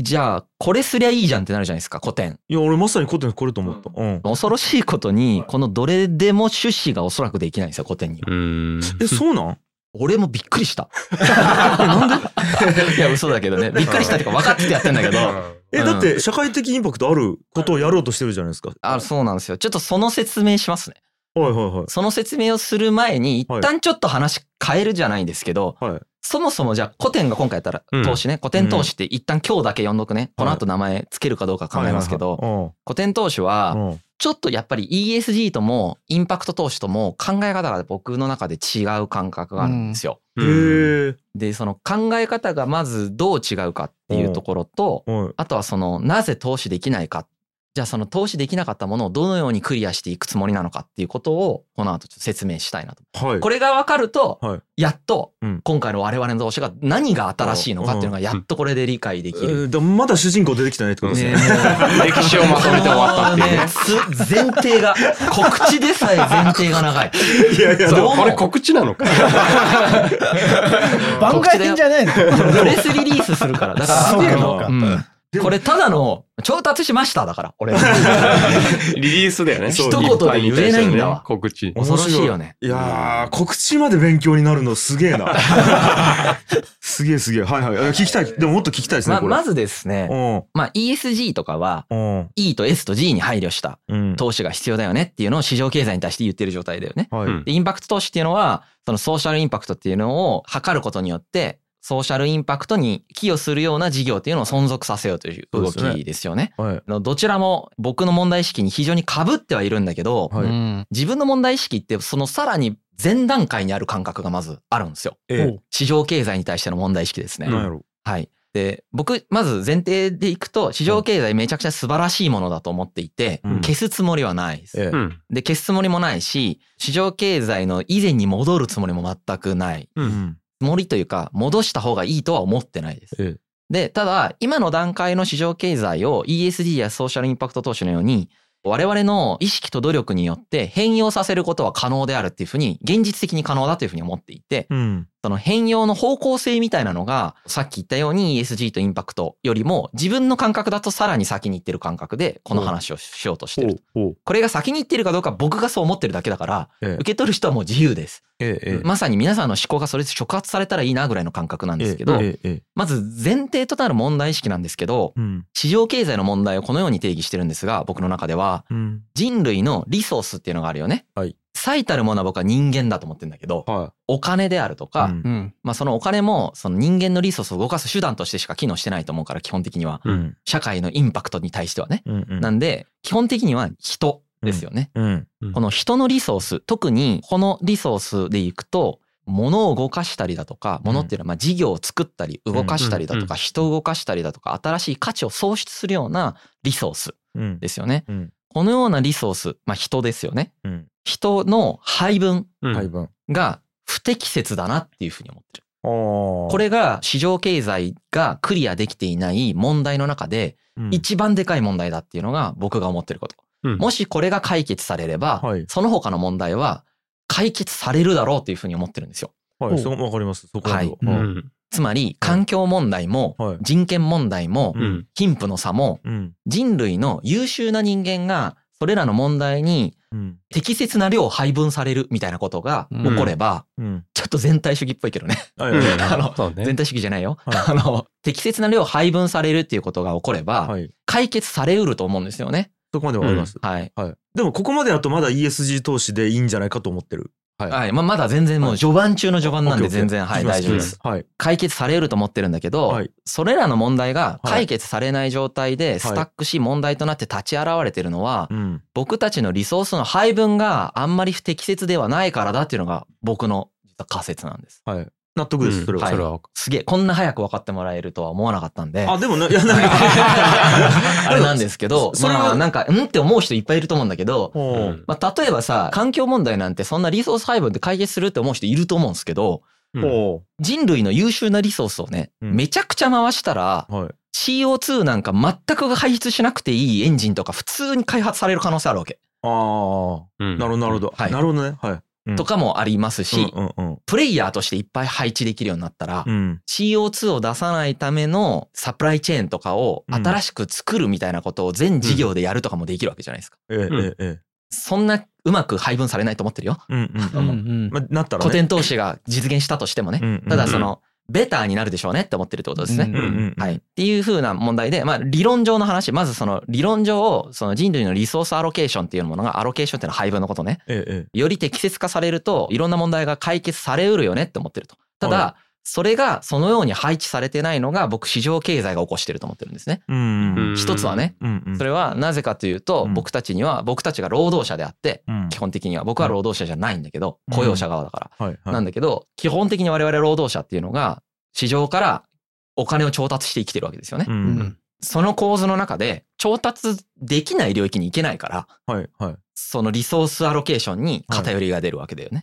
C: じゃあこれすりゃいいじゃんってなるじゃないですか古典。
A: いや俺まさに古典これと思った、うん。
C: 恐ろしいことにこのどれでも出資がおそらくできないんですよ古典に。は。
B: うん。
A: えそうなん？
C: 俺もびっくりした。なんで？いや嘘だけどね。びっくりしたっていうか分かっててやってんだけど。うん。
A: えだって社会的インパクトあることをやろうとしてるじゃないですか。
C: あそうなんですよ。ちょっとその説明しますね。
A: はいはいはい。
C: その説明をする前に、一旦ちょっと話変えるじゃないんですけど、
A: はい。
C: そもそもじゃあ古典が今回やったら
B: うん。
C: 投資ね、古典投資って一旦今日だけ読んどくね。この後名前つけるかどうか考えますけど、
A: ど
C: 古典投資は、
A: うん。
C: ちょっとやっぱり ESG ともインパクト投資とも考え方が僕の中で違う感覚があるんですよ。
A: へ
B: うん。
A: え
C: で、その考え方がまずどう違うかっていうところと、
A: はい。
C: あとはそのなぜ投資できないか。じゃあその投資できなかったものをどのようにクリアしていくつもりなのかっていうことをこの後ちょっと説明したいなと。
A: はい
C: これが分かると、
A: はい
C: やっと
A: うん
C: 今回の我々の投資が何が新しいのかっていうのがやっとこれで理解でき
A: え
C: る。
A: ーでもまだ主人公出てきてないってことですね
C: ね
B: 歴史をまとめて終わったっていう ね。
C: つ前提が告知でさえ前提が長い。
A: いやいや
B: これ告知なのか。
D: 番外編じゃないの
C: プレスリリースするから。だから、
D: そうかう
C: んこれただの調達しましただから、俺。
B: リリースだよね。
C: 一言で言えないんだ。わ
B: 告知。
C: 恐ろしいよね。
A: いやー告知まで勉強になるのすげえな。すげえすげえ。はいはい。聞きたい。でももっと聞きたいですねこれ。
C: ままずですね、
A: うん。
C: まあ ESG とかは
A: うん。
C: E と S と G に配慮した
A: うん。
C: 投資が必要だよねっていうのを市場経済に対して言ってる状態だよね。
A: はい。
C: インパクト投資っていうのは、そのソーシャルインパクトっていうのを測ることによって、ソーシャルインパクトに寄与するような事業っていうのを存続させようという動
A: そうですね
C: きですよね。
A: はい
C: のどちらも僕の問題意識に非常に被ってはいるんだけど、
A: はい
D: うん
C: 自分の問題意識ってそのさらに前段階にある感覚がまずあるんですよ。
A: え
C: 市場経済に対しての問題意識ですね。はい。で、僕、まず前提でいくと、市場経済めちゃくちゃ素晴らしいものだと思っていて、
A: うん
C: 消すつもりはないです。で、消すつもりもないし、市場経済の以前に戻るつもりも全くない。
B: う。
A: うんん
C: つもりというか、戻した方がいいとは思ってないです。
A: え
C: で、ただ、今の段階の市場経済を ESG やソーシャルインパクト投資のように、我々の意識と努力によって変容させることは可能であるっていうふうに、現実的に可能だというふうに思っていて、
A: うん
C: その変容の方向性みたいなのが、さっき言ったように ESG とインパクトよりも、自分の感覚だとさらに先に行ってる感覚で、この話をしようとしてる。これが先に行ってるかどうか僕がそう思ってるだけだから、
A: ええ。
C: 受け取る人はもう自由です。まさに皆さんの思考がそれで触発されたらいいなぐらいの感覚なんですけど、まず前提となる問題意識なんですけど、
A: うん。
C: 市場経済の問題をこのように定義してるんですが、僕の中では、
A: うん。
C: 人類のリソースっていうのがあるよね。
A: はい
C: 最たるものは僕は人間だと思ってるんだけど、
A: は
C: お金であるとか、
A: うん。
D: うん。
C: まあそのお金もその人間のリソースを動かす手段としてしか機能してないと思うから基本的には、
A: いうん。
C: 社会のインパクトに対してはね。
A: うんうん。
C: なんで、基本的には人ですよね。
A: うん。
C: この人のリソース、特にこのリソースでいくと、物を動かしたりだとか、物っていうのはまあ事業を作ったり、動かしたりだと
B: うん。
C: か、人を動かしたりだとか、新しい価値を創出するようなリソース
A: うん。
C: ですよね。
A: うん。
C: このようなリソース、まあ人ですよね。
A: うん
C: 人の配分
B: うん。
A: 配分
C: が不適切だなっていうふうに思ってる。これが市場経済がクリアできていない問題の中で
A: うん。
C: 一番でかい問題だっていうのが僕が思ってること。
B: うん。
C: もしこれが解決されれば、
A: はい。
C: その他の問題は解決されるだろうっていうふうに思ってるんですよ。
A: はいそこわかります。そこは
B: う
A: うん。
B: ん。
C: つまり環境問題も
A: はい。
C: 人権問題も
B: うん。
C: 貧富の差も
A: うん。
C: 人類の優秀な人間がそれらの問題に
A: うん
C: 適切な量配分されるみたいなことが起これば、
A: うん。
C: ちょっと全体主義っぽいけどね。全体主義じゃないよ。
A: はい。
C: あの、適切な量配分されるっていうことが起これば、
A: はい。
C: 解決されうると思うんですよね。
A: そこまでわかります。
C: はい。
A: はい。でもここまでだとまだ ESG 投資でいいんじゃないかと思ってるはい。
C: はい。まあ、まだ全然もう序盤中の序盤なんで全然、はい、大丈夫です。
A: はい。
C: 解決されると思ってるんだけど、
A: はい。
C: それらの問題が
A: はい。
C: 解決されない状態でスタックし問題となって立ち現れてるのは、
A: うん。
C: 僕たちのリソースの配分があんまり不適切ではないからだっていうのが僕の実は仮説なんです。
A: はい納得ですそれは。
C: はい
B: それは
C: すげえ、こんな早く分かってもらえるとは思わなかったんで。
A: あでもないや なんか
C: あれなんですけど、
A: それは
C: まあなんか、うんって思う人いっぱいいると思うんだけど、まあ例えばさ、環境問題なんてそんなリソース配分で解決するって思う人いると思うんですけど、
A: ほ
C: 人類の優秀なリソースをね、
A: うん。
C: めちゃくちゃ回したら、
A: うはい。
C: CO2 なんか全く排出しなくていいエンジンとか普通に開発される可能性あるわけ。
A: ああ
B: うん。
A: なるほどなるほど。
C: はい。
A: なるほどね。はい。うん
C: とかもありますし、
A: うんうん
C: プレイヤーとしていっぱい配置できるようになったら、
A: うん。
C: CO2 を出さないためのサプライチェーンとかを
A: うん。
C: 新しく作るみたいなことを全事業でやるとかもできるわけじゃないですか。そんなうまく配分されないと思ってるよ。
A: えうんうんうん。
D: うん
A: まあなったらね。
C: 古典投資が実現したとしてもね。
A: うんうん。
C: ただその、ベターになるでしょうねって思ってるってことですね。
D: うん
A: うんうん
C: はい。っていう風な問題で、まあ理論上の話、まずその理論上、その人類のリソースアロケーションっていうものが、アロケーションっていうのは配分のことね。
A: えええ
C: より適切化されると、いろんな問題が解決されうるよねって思ってると。ただ、
A: は
C: それがそのように配置されてないのが僕市場経済が起こしてると思ってるんですね。一つはね、それはなぜかというと、
A: うん。
C: 僕たちには、僕たちが労働者であって、
A: うん。
C: 基本的には僕は労働者じゃないんだけど、
A: うん。
C: 雇用者側だから。なんだけど、基本的に我々労働者っていうのが、市場からお金を調達して生きてるわけですよね。その構図の中で、調達できない領域に行けないから、そのリソースアロケーションに偏りが出るわけだよね。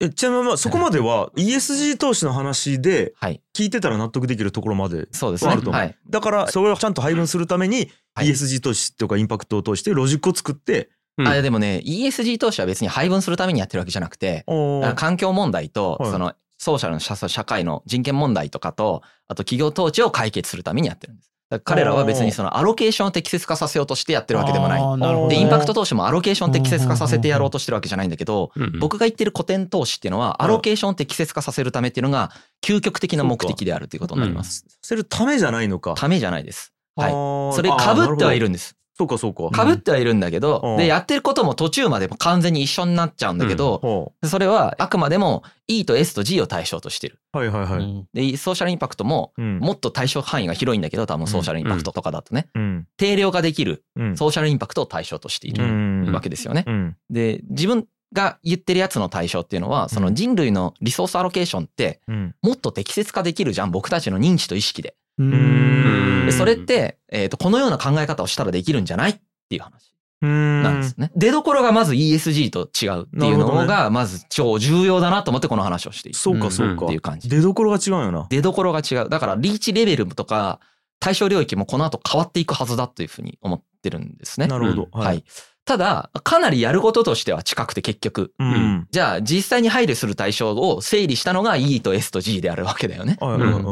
A: えちなみにまあそこまでは ESG 投資の話で
C: はい。
A: 聞いてたら納得できるところまで
C: そうですね。
A: あると思う
C: はい。
A: だからそれをちゃんと配分するために
C: はい
A: ESG 投資とかインパクトを通してロジックを作って
B: うん
C: あでもね、ESG 投資は別に配分するためにやってるわけじゃなくて、
A: おー
C: 環境問題と、
A: はい
C: その、ソーシャルの社社会の人権問題とかと、あと企業統治を解決するためにやってるんです。彼らは別にそのアロケーションを適切化させようとしてやってるわけでもない。で、
D: ね
C: インパクト投資もアロケーション適切化させてやろうとしてるわけじゃないんだけど、
B: うん
C: 僕が言ってる古典投資っていうのは、アロケーションを適切化させるためっていうのが、究極的な目的であるということになります。
A: させるためじゃないのか
C: ためじゃないです。はい。
A: い
C: それ被ってはいるんです。
A: そうかそうか。
C: 被ってはいるんだけど、
A: うん。
C: で、やってることも途中までも完全に一緒になっちゃうんだけど、
A: ほ
C: それはあくまでも E と S と G を対象としてる。
A: うはいはいはい。
D: うん。
C: で、ソーシャルインパクトも、
A: うん。
C: もっと対象範囲が広いんだけど、多分ソーシャルインパクトとかだとね、
A: うん。
C: 定量化できる
A: うん。
C: ソーシャルインパクトを対象としている
A: うん。
C: わけですよね。
A: うん。
C: で、自分が言ってるやつの対象っていうのは、その人類のリソースアロケーションって、
A: うん。
C: もっと適切化できるじゃん、僕たちの認知と意識で。
D: う
A: うん
C: でそれって、えっ、と、このような考え方をしたらできるんじゃないっていう話
A: うん
C: なんですね。出どころがまず ESG と違うっていうのが、まず超重要だなと思ってこの話をしている。
A: そうかそうか
C: っていう感じ。
A: 出どころが違うよな
C: 出どころが違う。だから、リーチレベルとか、対象領域もこの後変わっていくはずだというふうに思ってるんですね。
A: なるほど
B: うん
C: はい。ただ、かなりやることとしては近くて結局。
A: うん。
C: じゃあ、実際に配慮する対象を整理したのが E と S と G であるわけだよね。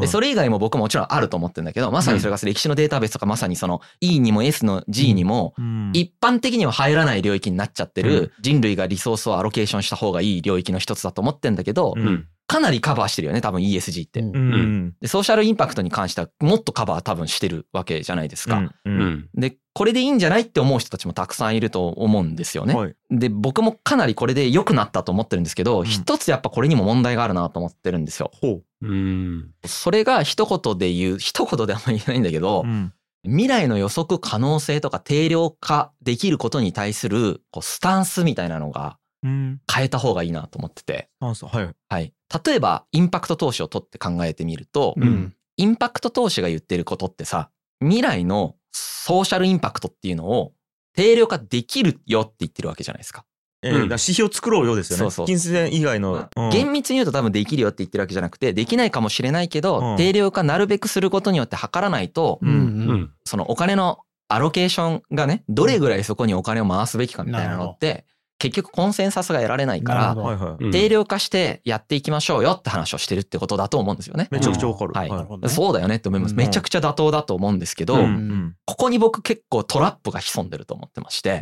C: で、それ以外も僕ももちろんあると思ってるんだけど、まさにそれが歴史のデータベースとか、まさにその E にも S の G にも、
A: うん。
C: 一般的には入らない領域になっちゃって
A: うん。
C: る人類がリソースをアロケーションした方がいい領域の一つだと思ってんだけど
A: う、
B: うん
C: かなりカバーしてるよね、多分 ESG って。
D: うん
A: うん
C: で、ソーシャルインパクトに関してはもっとカバー多分してるわけじゃないですか。
A: うん
B: う
A: うん
B: ん
C: で、これでいいんじゃないって思う人たちもたくさんいると思うんですよね。
A: はい
C: で、僕もかなりこれで良くなったと思ってるんですけど、
A: ん
C: 一つやっぱこれにも問題があるなと思ってるんですよ。
A: ほ
B: うん
C: それが一言で言う、一言であんまり言えないんだけど
A: う、うん
C: 未来の予測可能性とか定量化できることに対するこうスタンスみたいなのが
A: うん
C: 変えた方がいいなと思ってて。
A: はい
C: はい。例えば、インパクト投資を取って考えてみると、
D: うん。
C: インパクト投資が言ってることってさ、未来のソーシャルインパクトっていうのを定量化できるよって言ってるわけじゃないですか。
A: えーだから指標作ろうよですよね。
C: そうそう。
A: 金銭以外のうん。
C: 厳密に言うと多分できるよって言ってるわけじゃなくて、できないかもしれないけど、
A: うん。
C: 定量化なるべくすることによって測らないと、
D: うん
B: うん。
C: そのお金のアロケーションがね、どれぐらいそこにお金を回すべきかみたいなのって、結局コンセンサスが得られないから定量化してやっていきましょうよって話をしてるってことだと思うんですよね。
A: めちゃくちゃわかる。
C: はい。そうだよねって思います。
A: うん。
C: めちゃくちゃ妥当だと思うんですけど、
A: うん。うん
C: ここに僕結構トラップが潜んでると思ってまして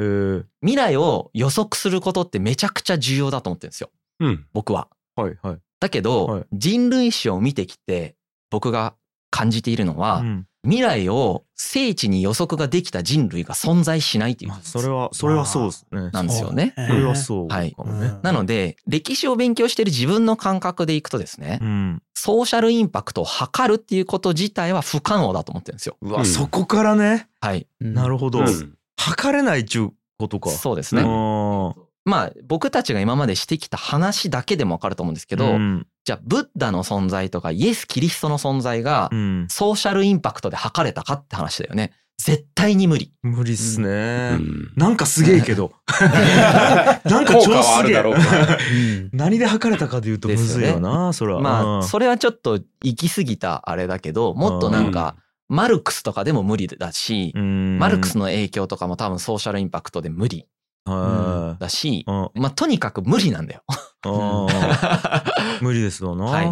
C: 未来を予測することってめちゃくちゃ重要だと思ってるんですよ。
B: うん。
C: 僕は。
A: はいはい。
C: だけど、
A: はい。
C: 人類史を見てきて僕が感じているのは、
A: うん
C: 未来を精緻に予測ができた人類が存在しないっていう
A: まあそれはそれはそうですね。
C: なんですよね。
A: それはそうかもね。
C: なので歴史を勉強している自分の感覚でいくとですね
A: うん。
C: ソーシャルインパクトを測るっていうこと自体は不可能だと思ってるんですよ。
A: うわ、
B: うん
A: そこからね。
C: はい。
A: なるほど。
B: うん
A: 測れないっちゅうことか。う
C: そうですね。
A: ん
C: まあ僕たちが今までしてきた話だけでもわかると思うんですけど、
A: うん
C: じゃあブッダの存在とかイエス・キリストの存在が
A: うん。
C: ソーシャルインパクトで測れたかって話だよね。絶対に無理。
A: 無理っす
B: う
A: ね。
B: ん
A: なんかすげえけど。なんか超すげえ
B: あるだろう。か。
D: うん
A: 何で測れたかで言うとむずいよな、それは。
C: まあ
A: うん
C: それはちょっと行き過ぎたあれだけど、もっとなんかマルクスとかでも無理だし、
A: うん
C: マルクスの影響とかも多分ソーシャルインパクトで無理
A: は
C: だし
A: い。、うん。
C: まあとにかく無理なんだよ。
A: うん 無理ですよな。
C: はい。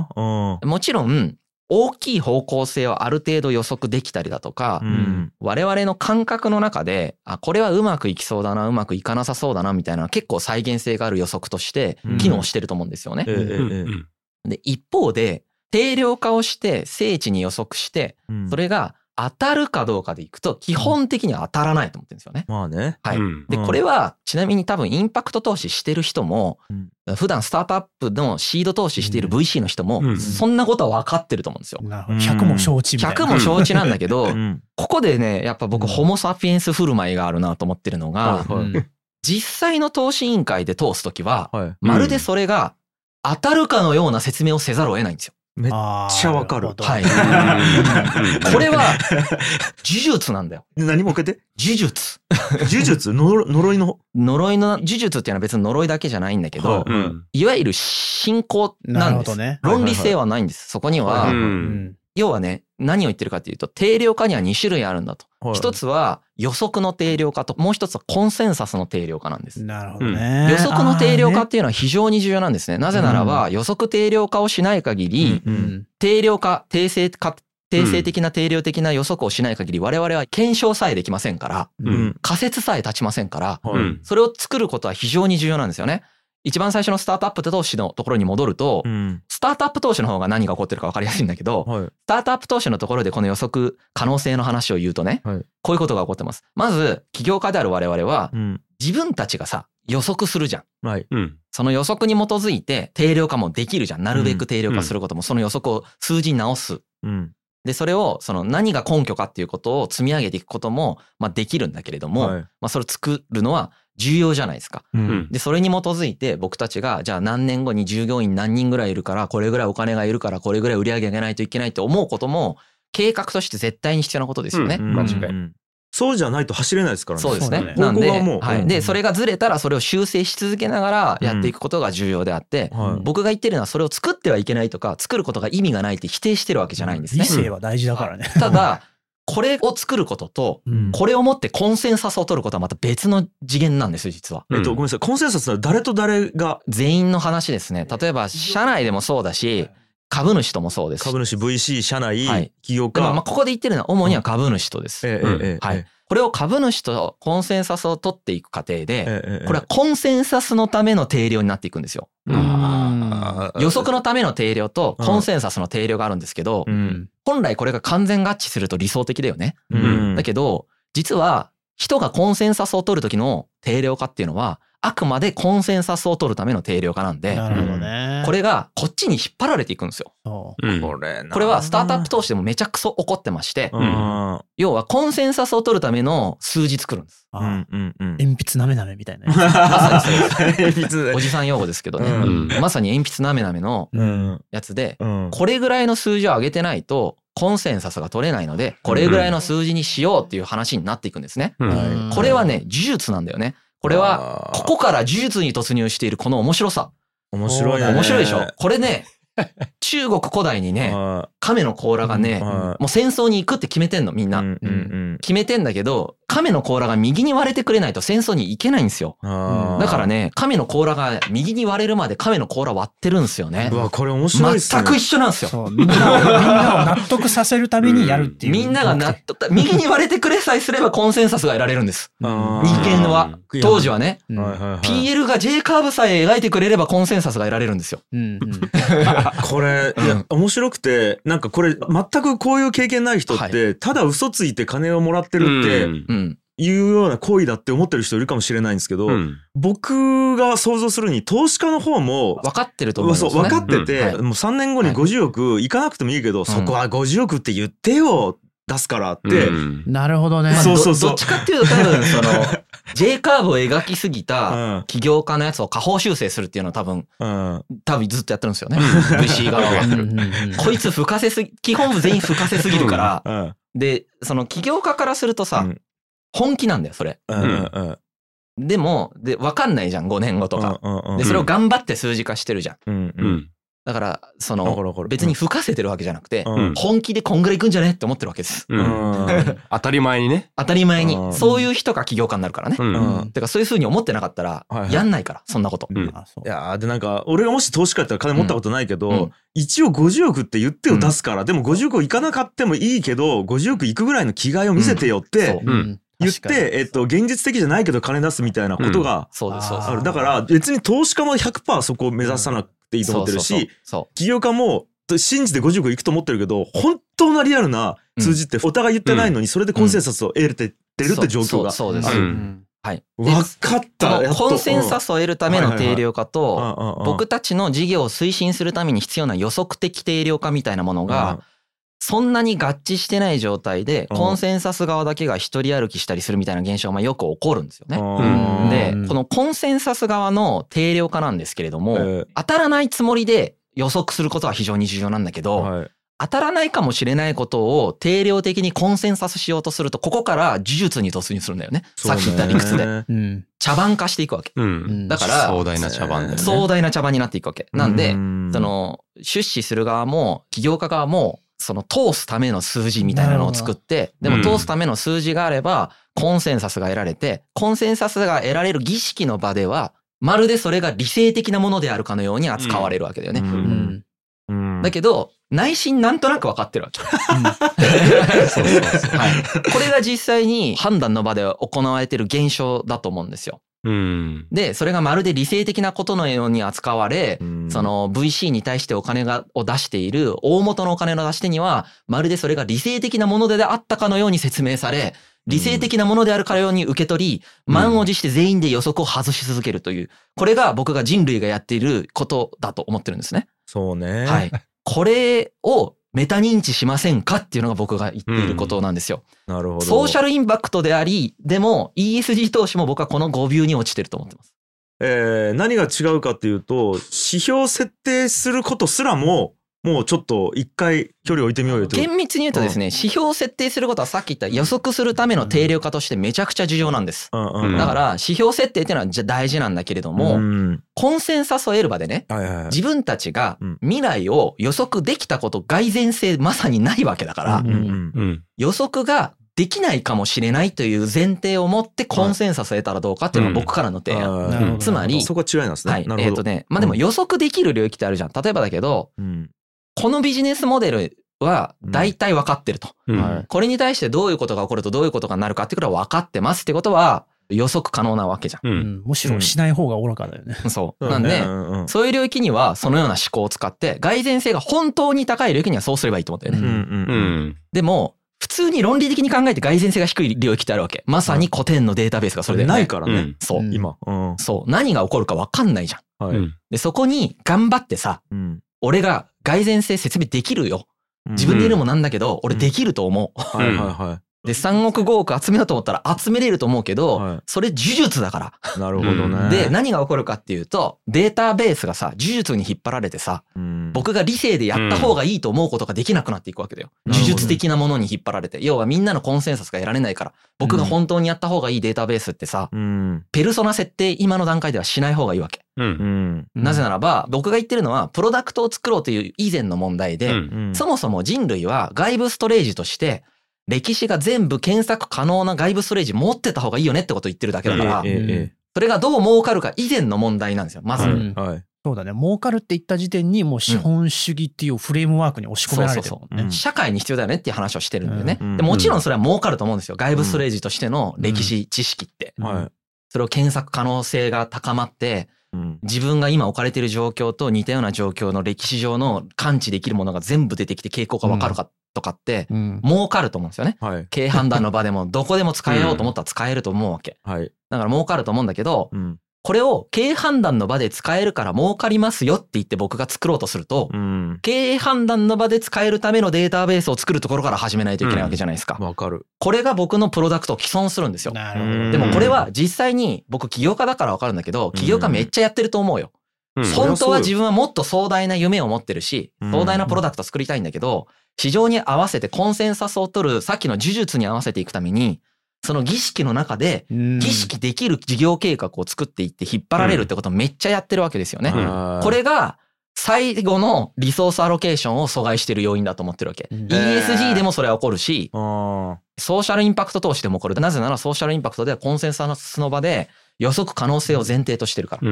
A: うん。
C: もちろん大きい方向性をある程度予測できたりだとか、
A: うん。
C: 我々の感覚の中で、あ、これはうまくいきそうだな、うまくいかなさそうだな、みたいな結構再現性がある予測として
A: うん。
C: 機能してると思うんですよね。で、一方で、定量化をして、精緻に予測して、それが当たるかどうかでいくと、基本的には当たらないと思ってるんですよね。
A: まあね。
C: はい。
B: うん
C: で、
A: うん
C: これは、ちなみに多分インパクト投資してる人も、普段スタートアップのシード投資している VC の人も
B: う、ん
C: そんなことは分かってると思うんですよ。
D: なるほど100も承知みたいな。
C: 100も承知なんだけど
A: う、ん
C: ここでね、やっぱ僕、
A: うん
C: ホモ・サピエンス振る舞いがあるなと思ってるのが、実際の投資委員会で通すときは、
A: はい。
C: まるでそれが当たるかのような説明をせざるを得ないんですよ。
A: めっちゃわかる
C: はい。
B: う ん
C: これは、呪術なんだよ。
A: 何もう一回言って？
C: 呪術。
A: 呪術？の 呪いの。
C: 呪いの、呪術っていうのは別に呪いだけじゃないんだけど、
A: はい
C: わゆる信仰
D: な
C: なんです。論理性はないんです。そこには、要はね、何を言ってるかっていうと、定量化には2種類あるんだと。
A: はい
C: 一つは予測の定量化と、もう一つはコンセンサスの定量化なんです。
D: なるほどね。
C: 予測の定量化
D: あ
C: っていうのは非常に重要なんですね。なぜならば予測定量化をしない限り、
A: う
D: ーねうん
C: 定量化、定性化、定性的な定量的な予測をしない限り我々は検証さえできませんから。仮説さえ立ちませんから、それを作ることは非常に重要なんですよね。一番最初のスタートアップ投資のところに戻ると、
A: うん。
C: スタートアップ投資の方が何が起こってるか分かりやすいんだけど、
A: はい。
C: スタートアップ投資のところでこの予測可能性の話を言うとね、
A: はい
C: こういうことが起こってます。まず、起業家である我々は、
A: うん。
C: 自分たちがさ、予測するじゃん。
A: はい。
B: うん
C: その予測に基づいて定量化もできるじゃん。なるべく定量化することも、その予測を数字に直す。
A: うん。
C: で、それを、その何が根拠かっていうことを積み上げていくことも、まあできるんだけれども、
A: はい
C: まあそれを作るのは重要じゃないですか。
A: う
B: うんん。
C: で、それに基づいて僕たちが、じゃあ何年後に従業員何人ぐらいいるから、これぐらいお金がいるから、これぐらい売り上げ上げないといけないって思うことも、計画として絶対に必要なことですよね。
B: うん間違い
A: うんそうじゃないと走れないですからね。
C: そうですね。
D: そうだね
C: なんで、
A: 方向はもう
C: はい。
A: うん
C: で、それがずれたらそれを修正し続けながらやっていくことが重要であって、
A: はい
C: 僕が言ってるのはそれを作ってはいけないとか、作ることが意味がないって否定してるわけじゃないんです
D: 理
C: ね。
D: 性は大事だからね。
C: ただ、これを作ることと、
D: うん
C: これをもってコンセンサスを取ることはまた別の次元なんですよ、実は。
A: えっと、ごめんなさい。コンセンサスは誰と誰が？
C: 全員の話ですね。例えば、社内でもそうだし、株主ともそうですし。
A: 株主 VC 社内、
C: はい
A: 企業
C: でもまあ
A: 家。
C: ここで言ってるのは主には株主とです。
A: ええ
B: うん
A: ええ
C: はい。これを株主とコンセンサスを取っていく過程で、
A: ええ
C: これはコンセンサスのための定量になっていくんですよ。予測のための定量とコンセンサスの定量があるんですけど
A: う、ん。
C: 本来これが完全合致すると理想的だよね。
A: うん。
C: だけど、実は人がコンセンサスを取る時の定量化っていうのは、あくまでコンセンサスを取るための定量化なんで、
D: なるほどね。
C: これがこっちに引っ張られていくんですよ。
A: これな
C: これはスタートアップ投資でもめちゃくそ起こってまして、
A: うん。
C: 要はコンセンサスを取るための数字作るんです。
D: 鉛筆なめなめみたいなね。
C: まさにそう おじさん用語ですけどね。
A: うん
C: まさに鉛筆なめなめの
A: うん。
C: やつで、
A: うん。
C: これぐらいの数字を上げてないと、コンセンサスが取れないので、これぐらいの数字にしようっていう話になっていくんですね。これはね、呪術なんだよね。これは、ここから呪術に突入しているこの面白さ。
A: 面白いね。
C: 面白いでしょこれね、中国古代にね、
A: は
C: 亀の甲羅がね、
A: はい
C: もう戦争に行くって決めてんの、みんな。
A: うんうんうん。
C: 決めてんだけど、亀の甲羅が右に割れてくれないと戦争に行けないんですよ。だからね、亀の甲羅が右に割れるまで亀の甲羅割ってるんですよね
A: う。わこれ面白いっすね
C: 全く一緒なんですよ。
D: みんなを みんなを納得させるためにやるっていう。
C: みんなが納得、右に割れてくれさえすればコンセンサスが得られるんです。人間は。当時はね。
D: うん
A: はいはいはい
C: PL が J カーブさえ描いてくれればコンセンサスが得られるんですよ。
A: これ、いや、面白くて、なんかこれ、全くこういう経験ない人って、ただ嘘ついて金をもらってるって。いうような行為だって思ってる人いるかもしれないんですけど、
B: うん。
A: 僕が想像するに投資家の方も、
C: 分かってると思うんです
A: そう、
C: ね。
A: 分かってて、
C: うん。はい。
A: もう3年後に50億いかなくてもいいけど、そこは50億って言ってよ、出すからって、
B: うん。
D: なるほどね。
C: まあ
A: そうそうそう。
C: どどっちかっていうと多分その J カーブを描きすぎ
A: う
C: た
A: ん。
C: 起業家のやつを下方修正するっていうのは多分
A: うん、
C: 多分ずっとやってるんですよね。VC 側は。こいつ吹かせすぎ、基本部全員吹かせすぎるから、
A: うん、
C: で、その起業家からするとさ、
A: うん。
C: 本気なんだよ、それ。でも、で、わかんないじゃん、5年後とか。で、それを頑張って数字化してるじゃん。だから、その、別に吹かせてるわけじゃなくて、
A: うん、
C: 本気でこんぐらいいくんじゃねって思ってるわけです。
B: 当たり前にね。
C: 当たり前に。
A: う。ん。
C: そういう人が起業家になるからね。てか、そういう風に思ってなかったらやんないから、そんなこと。
A: いやーでなんか俺がもし投資家やったら金持ったことないけど、
C: うん。
A: 一応50億って言ってよ出すから、でも50億いかなかってもいいけど50億いくぐらいの気概を見せてよって
B: うん。
A: 言って、えっと現実的じゃないけど金出すみたいなことが
C: そうです、そうです。
A: ある、だから別に投資家も100%そこを目指さなくていいと思ってるし、
C: そう。そうそう
A: 起業家も信じて50億いくと思ってるけど本当なリアルな数字ってお互い言ってないのにそれでコンセンサスを得れてってるって状況が。
C: そうそうそうです。
B: う
D: うん。ん
C: はい。
A: 分かっ
C: そ
A: た
C: コンセンサスを得るための定量化と、
A: うん。
C: 僕たちの事業を推進するために必要な予測的定量化みたいなものが、そんなに合致してない状態で、
A: うん
C: コンセンサス側だけが一人歩きしたりするみたいな現象がよく起こるんですよね。
A: うん
C: で
D: うん、
C: このコンセンサス側の定量化なんですけれども、
A: えー
C: 当たらないつもりで予測することは非常に重要なんだけど、
A: はい
C: 当たらないかもしれないことを定量的にコンセンサスしようとすると、ここから呪術に突入するんだよね。さっき言った理屈で。
A: で。
D: うん
C: 茶番化していくわけ。
B: うん。
C: だから
B: 壮大な茶番だよね。
C: 壮大な茶番になっていくわけ。なんで、
A: うん
C: そ、の、出資する側も、起業家側も、その通すための数字みたいなのを作って、でも通すための数字があれば、コンセンサスが得られて、コンセンサスが得られる儀式の場では、まるでそれが理性的なものであるかのように扱われるわけだよね。
A: う
D: うん。ん
A: うん。
C: だけど、内心なんとなく分かってるわけ。これが実際に判断の場で行われてる現象だと思うんですよ。
B: うん。
C: で、それがまるで理性的なことのように扱われ、
A: うん
C: その VC に対してお金がを出している大元のお金の出し手には、まるでそれが理性的なものであったかのように説明され、理性的なものであるかのように受け取り、
B: うん
C: 満を持して全員で予測を外し続けるという、これが僕が人類がやっていることだと思ってるんですね。
A: そうね。
C: はい。これをメタ認知しませんかっていうのが僕が言っていることなんですよ。
A: なるほど。
C: ソーシャルインパクトであり、でも ESG 投資も僕はこの5ビューに落ちてると思ってます。
A: えー何が違うかっていうと、指標設定することすらも、もうちょっと一回距離を置いてみようよ。
C: 厳密に言うとですね、指標を設定することはさっき言った予測するための定量化としてめちゃくちゃ重要なんです。
A: うんうんうん
C: だから指標設定っていうのはじゃ大事なんだけれども、
A: うん
C: コンセンサスを得る場でね、
A: はいはいはい。
C: 自分たちが
A: うん
C: 未来を予測できたこと蓋然性まさにないわけだから、
A: うんうん
B: うん。
C: 予測ができないかもしれないという前提を持ってコンセンサスを得たらどうかっていうのが僕からの提案。
A: あー
D: なるほど
C: つまり
A: そこは違いなんですね。
C: はい。
A: なるほど。
C: えっとね、まあでも予測できる領域ってあるじゃん。例えばだけど、
A: うん
C: このビジネスモデルは大体分かってると。
B: うん
A: はい
C: これに対してどういうことが起こるとどういうことがなるかってことは分かってますってことは予測可能なわけじゃ
B: う。
D: うんんむしろしない方が愚かだよね。
C: ん。そう。なんで、
A: うんうん
C: そういう領域にはそのような思考を使って、蓋然性が本当に高い領域にはそうすればいいと思ったよね。
A: うんうん
B: う
A: うん
B: ん。
C: でも、普通に論理的に考えて蓋然性が低い領域ってあるわけ。まさに古典のデータベースがそれで、ね。
A: ないからね
B: うん。
C: そう。
D: うん
A: 今。うん
C: そう。何が起こるか分かんないじゃん。
A: はい
B: うん。
C: で、そこに頑張ってさ、
A: うん
C: 俺が蓋然性説明できるよ。自分で言うのもなんだけど、俺できると思う。
A: はいはいは
C: で、3億5億集めようと思ったら集めれると思うけど、
A: はい
C: それ呪術だから。
A: い。なるほどね。
C: で、何が起こるかっていうと、データベースがさ、呪術に引っ張られてさ、
A: うん
C: 僕が理性でやった方がいいと思うことができなくなっていくわけだよ。呪術的なものに引っ張られて。要はみんなのコンセンサスが得られないから、僕が本当にやった方がいいデータベースってさ、
A: うん
C: ペルソナ設定今の段階ではしない方がいいわけ。
B: う。
A: うんん
C: なぜならば、僕が言ってるのは、プロダクトを作ろうという以前の問題で、
B: うん
A: うん
C: そもそも人類は外部ストレージとして、歴史が全部検索可能な外部ストレージ持ってた方がいいよねってことを言ってるだけだから、それがどう儲かるか以前の問題なんですよ、まず。
A: はい。
D: そうだね。儲かるって言った時点にもう資本主義っていうフレームワークに押し込められてるもんね。
A: うん
C: 社会に必要だよねっていう話をしてるんだよね。
A: うん
C: でもちろんそれは儲かると思うんですよ。外部ストレージとしての歴史知識って。それを検索可能性が高まって、
A: うん
C: 自分が今置かれている状況と似たような状況の歴史上の感知できるものが全部出てきて傾向がわかるかとかって、
D: うん
C: 儲かると思うんですよね。
A: はい。
C: 経営判断の場でもどこでも使えようと思ったら使えると思うわけ。
A: はい。
C: だから儲かると思うんだけど、
A: うん。
C: これを経営判断の場で使えるから儲かりますよって言って僕が作ろうとすると、
A: うん。
C: 経営判断の場で使えるためのデータベースを作るところから始めないといけないわけじゃないですか。
A: わかる。
C: これが僕のプロダクトを既存するんですよ。
D: なるほど。
C: でもこれは実際に僕起業家だからわかるんだけど、起業家めっちゃやってると思うよ。
B: うん
C: 本当は自分はもっと壮大な夢を持ってるし、
A: うん
C: 壮大なプロダクト作りたいんだけど、市場に合わせてコンセンサスを取る、さっきの呪術に合わせていくために、その儀式の中で、
D: うん
C: 儀式できる事業計画を作っていって引っ張られるってことをめっちゃやってるわけですよね。
A: はい
C: これが最後のリソースアロケーションを阻害してる要因だと思ってるわけ。
D: うん
C: ESG でもそれは起こるし、
A: あ
C: ソーシャルインパクト投資でも起こる。なぜならソーシャルインパクトではコンセンサスの場で予測可能性を前提としてるから。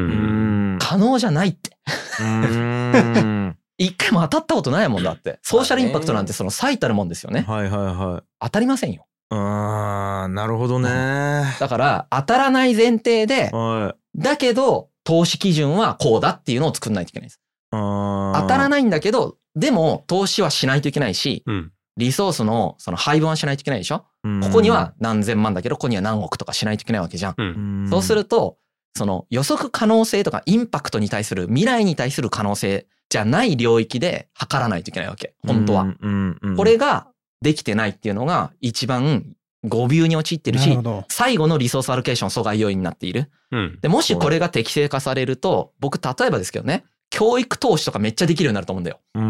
C: 可能じゃないって。一回も当たったことないもんだって。ソーシャルインパクトなんてその最たるもんですよね。
A: はいはいはい。
C: 当たりませんよ。
A: あーなるほどね。は
C: だから当たらない前提で、
A: い。
C: だけど投資基準はこうだっていうのを作んないといけないです。
A: 当
C: 当たら
A: い。
C: ないんだけど、でも投資はしないといけないし、
B: うん。
C: リソースのその配分はしないといけないでしょ？ここには何千万だけど、ここには何億とかしないといけないわけじゃん。
B: うん。
C: そうす
A: る
C: ると、その予測可能性とかインパクトに対する未来に対する可能性じゃない領域で測らないといけないわけ。本当は。。これができてないっていうのが一番誤謬に陥ってるし。最後のリソースアロケーション阻害要因になっている。
B: うん。
C: で、もしこれが適正化されると、僕例えばですけどね、教育投資とかめっちゃできるようになると思うんだよ。
A: うー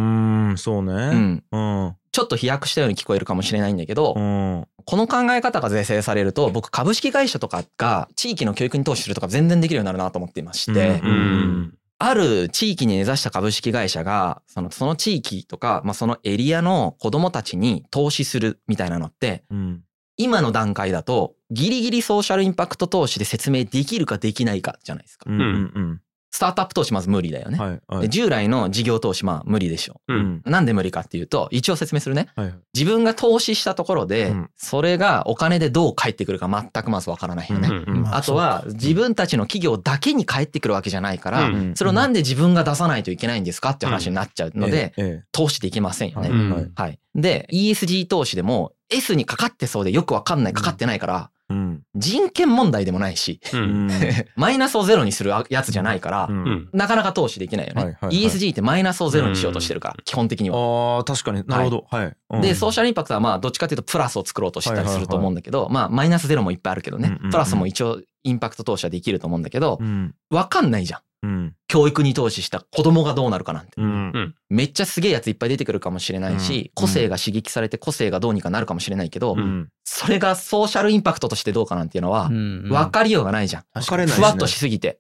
A: ん、そうね。
C: うん。
A: うん。
C: ちょっと飛躍したように聞こえるかもしれないんだけど、
A: うん。
C: この考え方が是正されると、僕株式会社とかが地域の教育に投資するとか全然できるようになるなと思っていまして、
A: うん
B: うん。
C: ある地域に根ざした株式会社が、そのその地域とか、まあ、そのエリアの子供たちに投資するみたいなのって、
A: うん。
C: 今の段階だと、ギリギリソーシャルインパクト投資で説明できるかできないかじゃないですか。
A: うん。うん。
C: スタートアップ投資まず無理だよね。
A: はい。はい。
C: で従来の事業投資まあ無理でしょ
B: う。
A: うん。
C: なんで無理かっていうと、一応説明するね。
A: はい。
C: 自分が投資したところで
A: うん、
C: それがお金でどう返ってくるか全くまずわからないよね。
B: うん
D: ま
C: あとは自分たちの企業だけに返ってくるわけじゃないから、
B: うん
C: それをなんで自分が出さないといけないんですかっていう話になっちゃうので、
A: え
C: 投資できませんよ
A: え、
C: ね。
B: うん
A: はい。
C: はい。で、ESG 投資でも S にかかってそうでよくわかんない、かかってないから、
A: うん。
C: 人権問題でもないし、
B: う。
A: うんん。
C: マイナスをゼロにするやつじゃないから
A: う、。
B: うんん。
C: なかなか投資できないよね。
A: はいはいはい
C: ESG ってマイナスをゼロにしようとしてるから、基本的には。
A: ああ、確かになるほど。はい。うん
C: で、ソーシャルインパクトはまあどっちかというとプラスを作ろうとしてたりすると思うんだけど、まあマイナスゼロもいっぱいあるけどね
A: うんうんうん、
C: プラスも一応インパクト投資はできると思うんだけど
A: う、ん。
C: わかんないじゃん。
A: うん。
C: 教育に投資した子供がどうなるかなんて。
A: うん。
C: めっちゃすげえやついっぱい出てくるかもしれないし、
A: うん
C: 個性が刺激されて個性がどうにかなるかもしれないけど、
A: うん。
C: それがソーシャルインパクトとしてどうかなんていうのは
D: う、ん
C: 分かりようがないじゃん。
A: 分かれないですね
C: ふわっとしすぎて。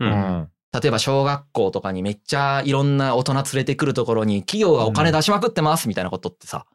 C: 例えば小学校とかにめっちゃいろんな大人連れてくるところに企業がお金出しまくってますみたいなことってさ、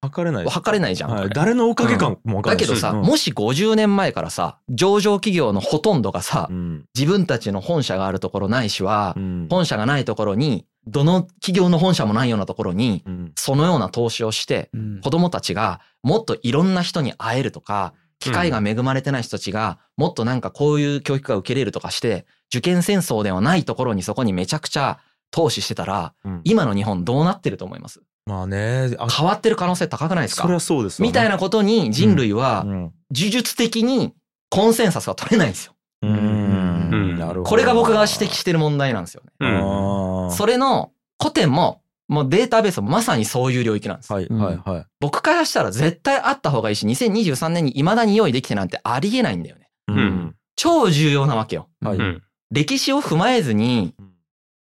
A: 測れない。
C: 測れないじゃん。
A: はい。誰のおかげかも分かんないし
C: だけどさ、
A: うん
C: もし50年前からさ、上場企業のほとんどがさ
A: う、ん。
C: 自分たちの本社があるところないしは
A: う、ん。
C: 本社がないところに、どの企業の本社もないようなところに、
A: うん。
C: そのような投資をして、
D: うん
C: 子供たちがもっといろんな人に会えるとか、機会が恵まれてない人たちがもっとなんかこういう教育が受けれるとかして、受験戦争ではないところにそこにめちゃくちゃ投資してたら、
A: うん
C: 今の日本どうなってると思います？
A: まあね。あ、
C: 変わってる可能性高くないですか？
A: そりゃそうですわね
C: みたいなことに人類は
A: うん。
C: 呪術的にコンセンサスが取れないんですよ。
A: うん。
B: うん
A: なるほど。
C: これが僕が指摘してる問題なんですよね。
B: うん。
A: ああ。
C: それの古典も、もうデータベースもまさにそういう領域なんです。
A: はいはいはい。
C: 僕からしたら絶対あった方がいいし、2023年に未だに用意できてなんてありえないんだよね。
A: うん。
C: 超重要なわけよ。
A: はい。
B: うん。
C: 歴史を踏まえずに
A: うん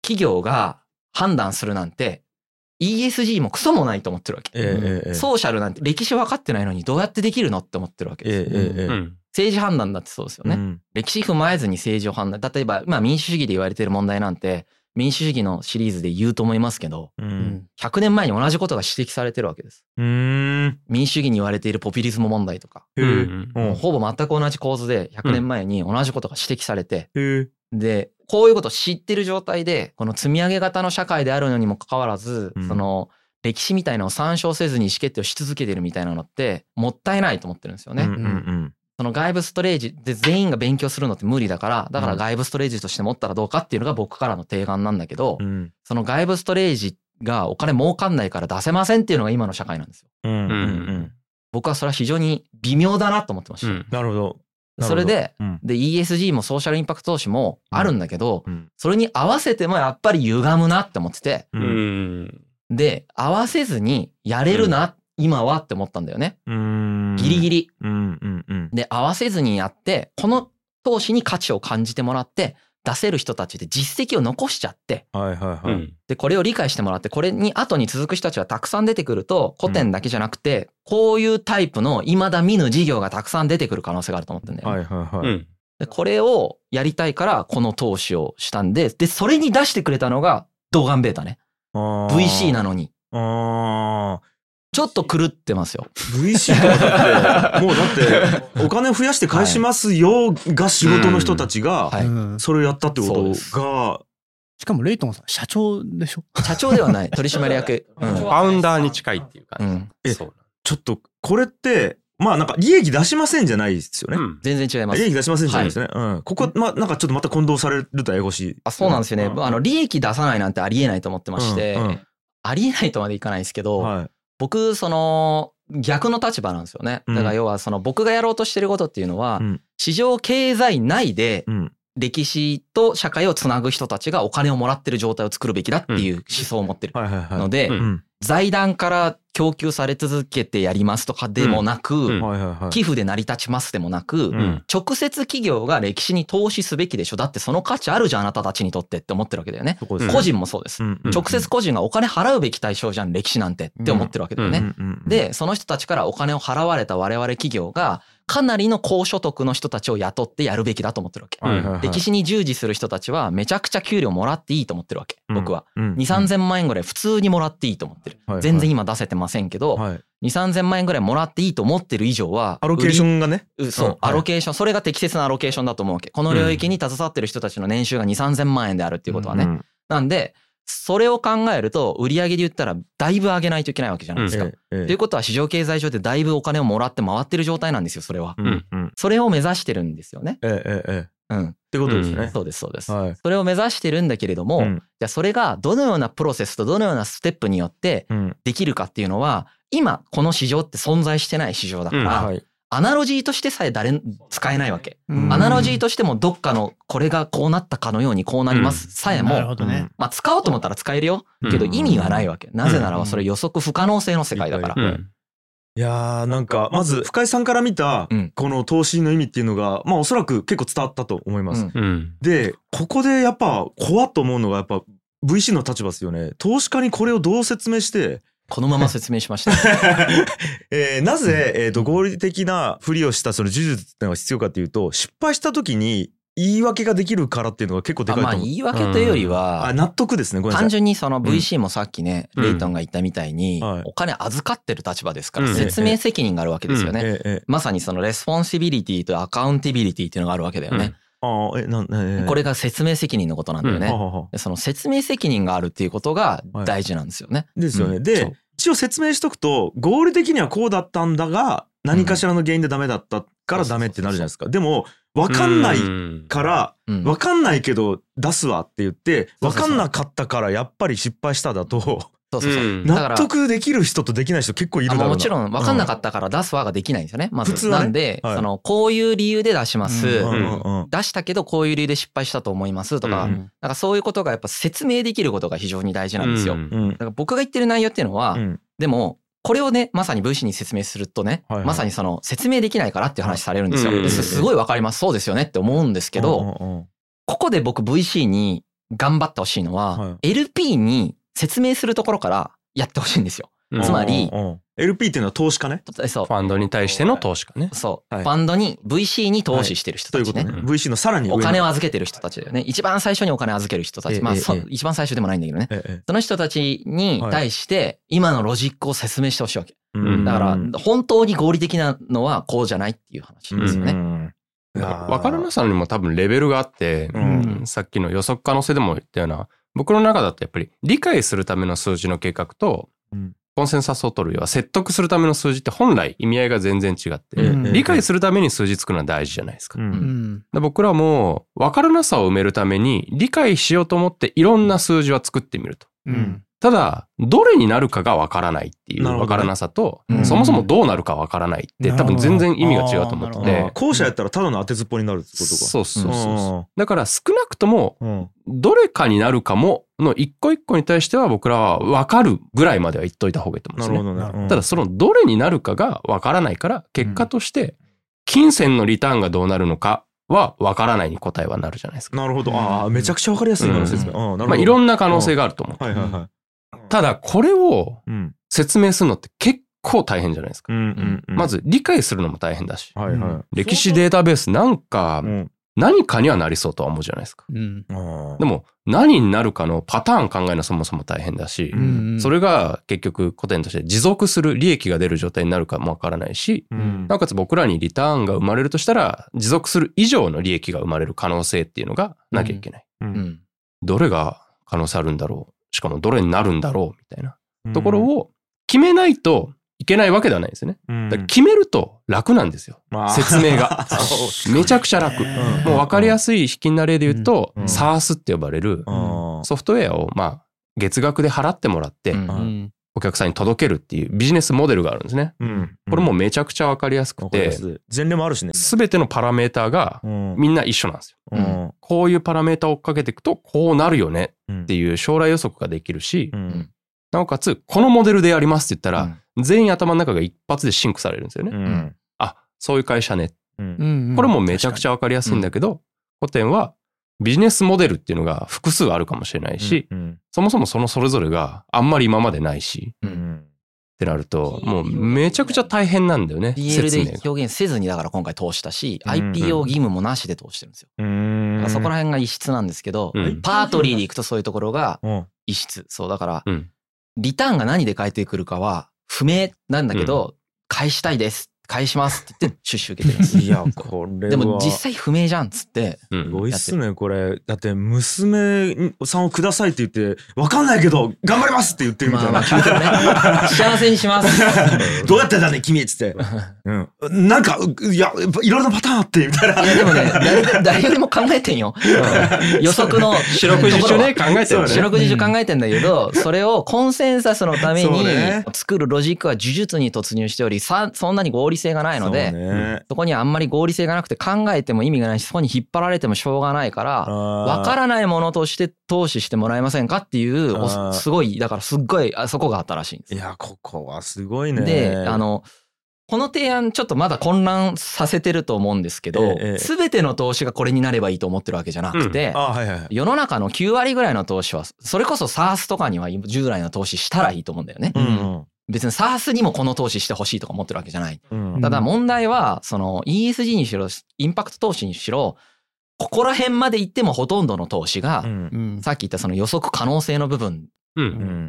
C: 企業が判断するなんて ESG もクソもないと思ってるわけ。
A: ええ。
C: ソーシャルなんて歴史分かってないのにどうやってできるのって思ってるわけですよ。
A: え。
B: うん。
C: 政治判断だってそうですよね。
A: うん
C: 歴史踏まえずに政治を判断。例えば、まあ民主主義で言われてる問題なんて、民主主義のシリーズで言うと思いますけど、
A: う
D: うんん
C: 100年前に同じことが指摘されてるわけです。民主主義に言われているポピュリズム問題とか、ほぼ全く同じ構図で100年前に同じことが指摘されて、で、こういうことを知ってる状態で、この積み上げ型の社会であるのにもかかわらず、
A: うん。
C: その歴史みたいなのを参照せずに意思決定をし続けてるみたいなのって、もったいないと思ってるんですよね。
A: うんうん
C: その外部ストレージで全員が勉強するのって無理だから、だから外部ストレージとして持ったらどうかっていうのが僕からの提案なんだけど
A: う、ん。
C: その外部ストレージがお金儲かんないから出せませんっていうのが今の社会なんですよ。
A: うんうんうん。
C: 僕はそれは非常に微妙だなと思ってました。
B: うん。
A: なるほど
C: それで、
A: うん。
C: で ESG もソーシャルインパクト投資もあるんだけど、
A: うん。
C: それに合わせてもやっぱり歪むなって思ってて、
A: う
B: うん。ん
C: で、合わせずにやれるな、今はって思ったんだよね。
A: うん。
C: ギリギリ。
A: うんうんうん。
C: で、合わせずにやって、この投資に価値を感じてもらって、出せる人たちで実績を残しちゃって、
A: はいはいはい
B: うん
C: で、これを理解してもらって、これに後に続く人たちがたくさん出てくると、古典だけじゃなくて、こういうタイプの未だ見ぬ事業がたくさん出てくる可能性があると思ってるんだよね。
A: はいはいはい
B: うん
C: でこれをやりたいから、この投資をしたんで、で、それに出してくれたのが、動画ベータね。VC なのに。
A: あー
C: ちょっと狂ってますよ。
A: VC とかだってもうだってお金増やして返しますよが仕事の人たちがそれをやったってことが
D: しかもレイトンさん社長でしょ？
C: 社長ではない、取締役。うん
B: ファウンダーに近いっていう感
C: うん。
A: え
B: じ。そう
A: ちょっとこれってまあなんか利益出しませんじゃないですよね。
B: うん
C: 全然違います
A: 利。益出しませんじゃないですね。うん。ここまあなんかちょっとまた混同されるとややこしい。
C: あそうなんですよね。
A: うん
C: あの、利益出さないなんてありえないと思ってまして、
A: うんうん
C: ありえないとまでいかないですけど、
A: はい。
C: 僕、その、逆の立場なんですよね。
A: うん
C: だから要は、その僕がやろうとしてることっていうのは、
A: うん
C: 市場経済内で
A: うん。
C: 歴史と社会をつなぐ人たちがお金をもらってる状態を作るべきだっていう思想を持ってる。ので。財団から供給され続けてやりますとかでもなく、
B: うん
A: はいはいはい。
C: 寄付で成り立ちますでもなく、
A: うん
C: 直接企業が歴史に投資すべきでしょ？だってその価値あるじゃんあなたたちにとってって思ってるわけだよね。個人もそうです。
A: うん
C: 直接個人がお金払うべき対象じゃん歴史なんてって思ってるわけだよね。
A: うんうんうん
C: でその人たちからお金を払われた我々企業がかなりの高所得の人たちを雇ってやるべきだと思ってるわけ。歴史に従事する人たちはめちゃくちゃ給料もらっていいと思ってるわけ僕は。
A: うん
C: 2、3000万円ぐらい普通にもらっていいと思ってる全然今出せてませんけど、
A: はい。
C: 2、3000万円ぐらいもらっていいと思ってる以上は、
A: アロケーションがね？
C: うそう、アロケーション、それが適切なアロケーションだと思うわけ。この領域に携わってる人たちの年収が2、3000万円であるっていうことはね。
A: うん
C: なんで、それを考えると、売上で言ったら、だいぶ上げないといけないわけじゃないですか。
A: ええええ
C: ということは、市場経済上でだいぶお金をもらって回ってる状態なんですよ、それは。
A: うんうん。
C: それを目指してるんですよね。
A: ええええええ。っ
C: うん。
A: てことですね。
C: そうです、そうです。
A: はい。
C: それを目指してるんだけれども、
A: うん
C: じゃあそれがどのようなプロセスとどのようなステップによって
A: うん。
C: できるかっていうのは、今、この市場って存在してない市場だから、
B: うん
A: はい。
C: アナロジーとしてさえ誰も使えないわけ。
D: うん
C: アナロジーとしてもどっかのこれがこうなったかのようにこうなりますさえも。まあ使おうと思ったら使えるよ。けど
B: うん
C: 意味がないわけ。なぜならばそれ予測不可能性の世界だから。
B: うん
A: いやーなんかまず深井さんから見た
C: うん
A: この投資の意味っていうのがまあおそらく結構伝わったと思います。でここでやっぱ怖っと思うのがやっぱ VC の立場ですよね。投資家にこれをどう説明して、
C: このまま説明しました。
A: えーなぜ、えー、と合理的なふりをしたその呪術っていうのが必要かっていうと失敗した時に言い訳ができるからっていうのが結構でかいと思う。
C: まあ言い訳というより
A: あ
C: は、
A: 納得ですね。
C: 単純にその
A: ん
C: VC もさっきね、
B: うん
C: レイトンが言ったみたいに
A: はい、
C: お金預かってる立場ですから、
B: うん
C: 説明責任があるわけですよね。
A: えーえー
C: まさにそのレスポンシビリティとアカウンティビリティっていうのがあるわけだよね。
A: あーえなんえー
C: これが説明責任のことなんだよね。
A: ははは
C: でその説明責任があるっていうことが大事なんですよね。
A: ですよね。
C: うん
A: で、一応説明しとくと合理的にはこうだったんだが何かしらの原因でダメだったからダメってなるじゃないですか。でも分かんない
B: うん
A: から
C: うん。
A: 分かんないけど出すわって言って分かんなかったからやっぱり失敗しただと
C: そうそうそう。
B: うん
C: だから
A: 納得できる人とできない人結構いるだろう
C: もちろん分かんなかったから出す輪ができないんですよね。まず。
A: 普通はね
C: なんで、
A: はい
C: その、こういう理由で出します。
A: うんうんうん
C: 出したけどこういう理由で失敗したと思いますとか、
B: うん
C: なんかそういうことがやっぱ説明できることが非常に大事なんですよ。
B: うん
A: うん
C: だから僕が言ってる内容っていうのは、
A: うん
C: でも、これをね、まさに VC に説明するとね、
A: はいはい
C: まさにその説明できないからっていう話されるんですよ。すすごいわかります。そうですよねって思うんですけど、ここで僕 VC に頑張ってほしいのは、
A: は
C: LP に説明するところからやってほしいんですよ。つまり
A: LP っていうのは投資家ね。
C: そう
B: ファンドに対しての投資家ね。
C: そう、
A: はい
C: ファンドに VC に投資してる人たちね。
A: ということね。
B: うん
A: VC のさらに上
C: お
A: の
C: 金を預けてる人たちだよね。一番最初にお金を預ける人たち。まあ、一番最初でもないんだけどね。
A: ええ
C: その人たちに対して、今のロジックを説明してほしいわけ。
A: うん
C: だから、本当に合理的なのはこうじゃないっていう話ですよね。
B: 分からなさにも多分レベルがあって、
A: うん
B: さっきの予測可能性でも言ったような、僕の中だとやっぱり理解するための数字の計画と、
A: うん
B: コンセンサスを取る要は説得するための数字って本来意味合いが全然違って、
D: うん
B: 理解するために数字作るのは大事じゃないですか。
A: う
D: うんん。
B: で僕らも分からなさを埋めるために理解しようと思っていろんな数字は作ってみると。
D: うん。
B: ただ、どれになるかが分からないっていう
A: なるほどね
B: 分からなさと、
C: うん
B: そもそもどうなるか分からないって多分全然意味が違うと思ってて。
A: 後者やったらただの当てずっぽになるってことか。
B: そうそうそうそう。
A: う
B: だから少なくともどれかになるかもの一個一個に対しては僕らは分かるぐらいまでは言っといた方がいいと思うんですね。
A: なるほどね。
D: なるほど
A: うん
B: ただそのどれになるかが分からないから結果として金銭のリターンがどうなるのかは分からないに答えはなるじゃないですか。
A: なるほど。ああ、めちゃくちゃわかりやすい。うんなるほど
B: まあいろんな可能性があると思う。
A: はいはいはい。
B: ただこれを
A: うん。
B: 説明するのって結構大変じゃないですか。
A: うんうんうん。
B: まず理解するのも大変だし。
A: はいは
B: 歴史データベースなんか何かにはなりそうとは思うじゃないですか。
D: うん。
B: でも何になるかのパターン考えるのそもそも大変だし、
A: うん
B: それが結局古典として持続する利益が出る状態になるかもわからないし、
A: うん。
B: なおかつ僕らにリターンが生まれるとしたら、持続する以上の利益が生まれる可能性っていうのがなきゃいけない。
A: う
C: うん。ん。
B: どれが可能性あるんだろうしかもどれになるんだろうみたいな。ところを決めないといけないわけではないですよね。
A: うん。
B: だから決めると楽なんですよ。
A: まあ。
B: 説明が。めちゃくちゃ楽。もう分かりやすい引きな例で言うと、
A: うん。
B: SARS って呼ばれるソフトウェアをまあ月額で払ってもらって。お客さんに届けるっていうビジネスモデルがあるんですね。
A: うん。
B: これもうめちゃくちゃ分かりやすくて、
A: 前例もあるしね。
B: すべてのパラメーターが
A: うん。
B: みんな一緒なんですよ。
A: うん。
B: こういうパラメータを追っかけていくとこうなるよね
A: うん。
B: っていう将来予測ができるし
A: う、ん。
B: なおかつこのモデルでやりますって言ったら、
C: うん。
B: 全員頭の中が一発でシンクされるんですよね。
A: うん。
B: あ、そういう会社ね。これもめちゃくちゃわかりやすいんだけど、古典はビジネスモデルっていうのが複数あるかもしれないし、
A: うん
B: そもそもそのそれぞれがあんまり今までないし、
A: う
C: うんん
B: ってなると、もうめちゃくちゃ大変なんだよね。明
C: で
B: が。
C: 表現せずにだから今回通したし、
A: うん
C: IPO 義務もなしで通してるんですよ。
A: うん
C: だからそこら辺が異質なんですけど、
B: うん
C: パートリーで行くとそういうところが
A: うん
C: 異質。そう、だから、
B: うん
C: リターンが何で返ってくるかは不明なんだけど、返したいです。返しますって言って出資受けてるんです。
A: いやこれは。
C: でも実際不明じゃんっつって、
B: うん。
A: すごいっすねこれ。だって娘さんをくださいって言ってわかんないけど頑張りますって言ってるみたいな。
C: まあまあ聞いてもね、幸せにします。
A: どうやってだね君っつって。うん。なんかういやいろいろなパターンあってみたいな。い
C: やでもね、誰で誰よりも考えてんよ。予測の
B: 四六時中ね、考えてる
C: 四
B: ね。
C: 六時中考えてんだけど、それをコンセンサスのために作るロジックは呪術に突入しており、さそんなに合理性がないので、
A: そ
C: そこにあんまり合理性がなくて考えても意味がないし、そこに引っ張られてもしょうがないから、わ
A: わ
C: からないものとして投資してもらえませんかっていうすごい、だからすっごい、あそこがあったらしいんです
A: い。やここはすごいね。
C: で、あの、この提案ちょっとまだ混乱させてると思うんですけど
A: ええ、
C: すべての投資がこれになればいいと思ってるわけじゃなくて、
A: あはいはいはい。
C: 世の中の9割ぐらいの投資は、それこそ SARS とかには従来の投資したらいいと思うんだよね。
A: うん
C: 別に SARS にもこの投資してほしいとか思ってるわけじゃない。
A: うんうん
C: ただ問題は、その ESG にしろ、インパクト投資にしろ、ここら辺まで行ってもほとんどの投資が
A: う、ん
D: うん。
C: さっき言ったその予測可能性の部分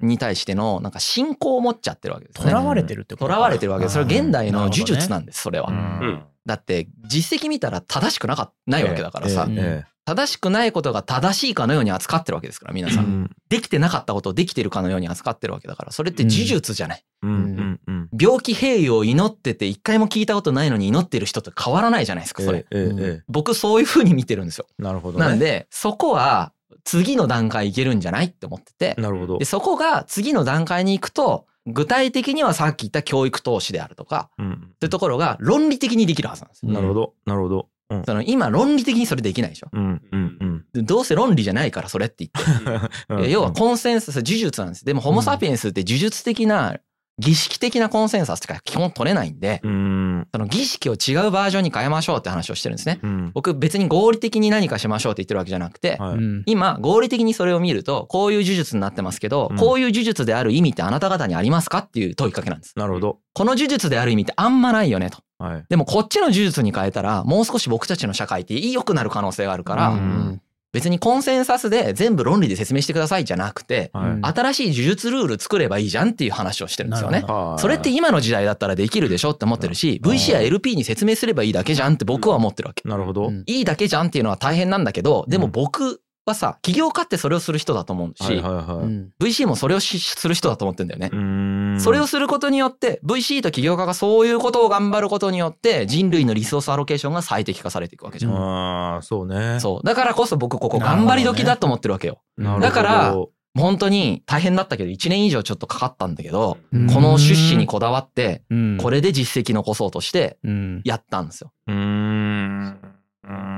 C: に対してのなんか信仰を持っちゃってるわけですね。
D: 囚われてるってこと
C: 囚われてるわけです。それ現代の呪術
D: な
C: なんです、それは。
A: うん
C: だって実績見たら正しくなかないわけだからさ、
D: え
A: え
C: 正しくないことが正しいかのように扱ってるわけですから皆さん、
A: うん。
C: できてなかったことをできてるかのように扱ってるわけだからそれって呪術じゃない、
A: うんうんうん。
C: 病気併用を祈ってて一回も聞いたことないのに祈ってる人と変わらないじゃないですかそれ、
A: ええええ
C: 僕そういう風に見てるんですよ、
A: なるほどね。
C: なんでそこは次の段階いけるんじゃないって思ってて。
A: なるほど。
C: でそこが次の段階に行くと具体的にはさっき言った教育投資であるとか
A: うん
C: そういうところが論理的にできるはずなんですよ。
A: なるほどなるほどうん。
C: その今論理的にそれできないでしょ。
A: うんうんうん。
C: でどうせ論理じゃないからそれって言って、
A: うん。
C: え要はコンセンサス呪術なんです。でもホモ・サピエンスって呪術的な儀式的なコンセンサスとか基本取れないんで、
A: うん。
C: その儀式を違うバージョンに変えましょうって話をしてるんですね。
A: うん。
C: 僕別に合理的に何かしましょうって言ってるわけじゃなくて、
A: はい。
D: うん。
C: 今合理的にそれを見るとこういう呪術になってますけど、
A: うん。
C: こういう呪術である意味ってあなた方にありますかっていう問いかけなんです。
A: なるほど。
C: この呪術である意味ってあんまないよねと。
A: はい。
C: でもこっちの呪術に変えたらもう少し僕たちの社会って良くなる可能性があるから、
A: うん
C: 別にコンセンサスで全部論理で説明してくださいじゃなくて、
A: はい。
D: うん
C: 新しい呪術ルール作ればいいじゃんっていう話をしてるんですよね。それって今の時代だったらできるでしょって思ってるし、VC や LP に説明すればいいだけじゃんって僕は思ってるわけ。
A: なるほど、
D: うん。
C: いいだけじゃんっていうのは大変なんだけど、でも
A: うん
C: 僕はさ、起業家ってそれをする人だと思うし、
A: はいはいはい、
D: うん。
C: VC もそれをしする人だと思ってんだよね。それをすることによって、VC と起業家がそういうことを頑張ることによって、人類のリソースアロケーションが最適化されていくわけじゃん。
A: ああそうね。
C: そう。だからこそ僕ここ頑張り時だと思ってるわけよ。
A: なるほど。
C: だから本当に大変だったけど、1年以上ちょっとかかったんだけど、
D: うん。
C: この出資にこだわって、
D: うん。
C: これで実績残そうとして
D: うん。
C: やったんですよ。
A: うーん。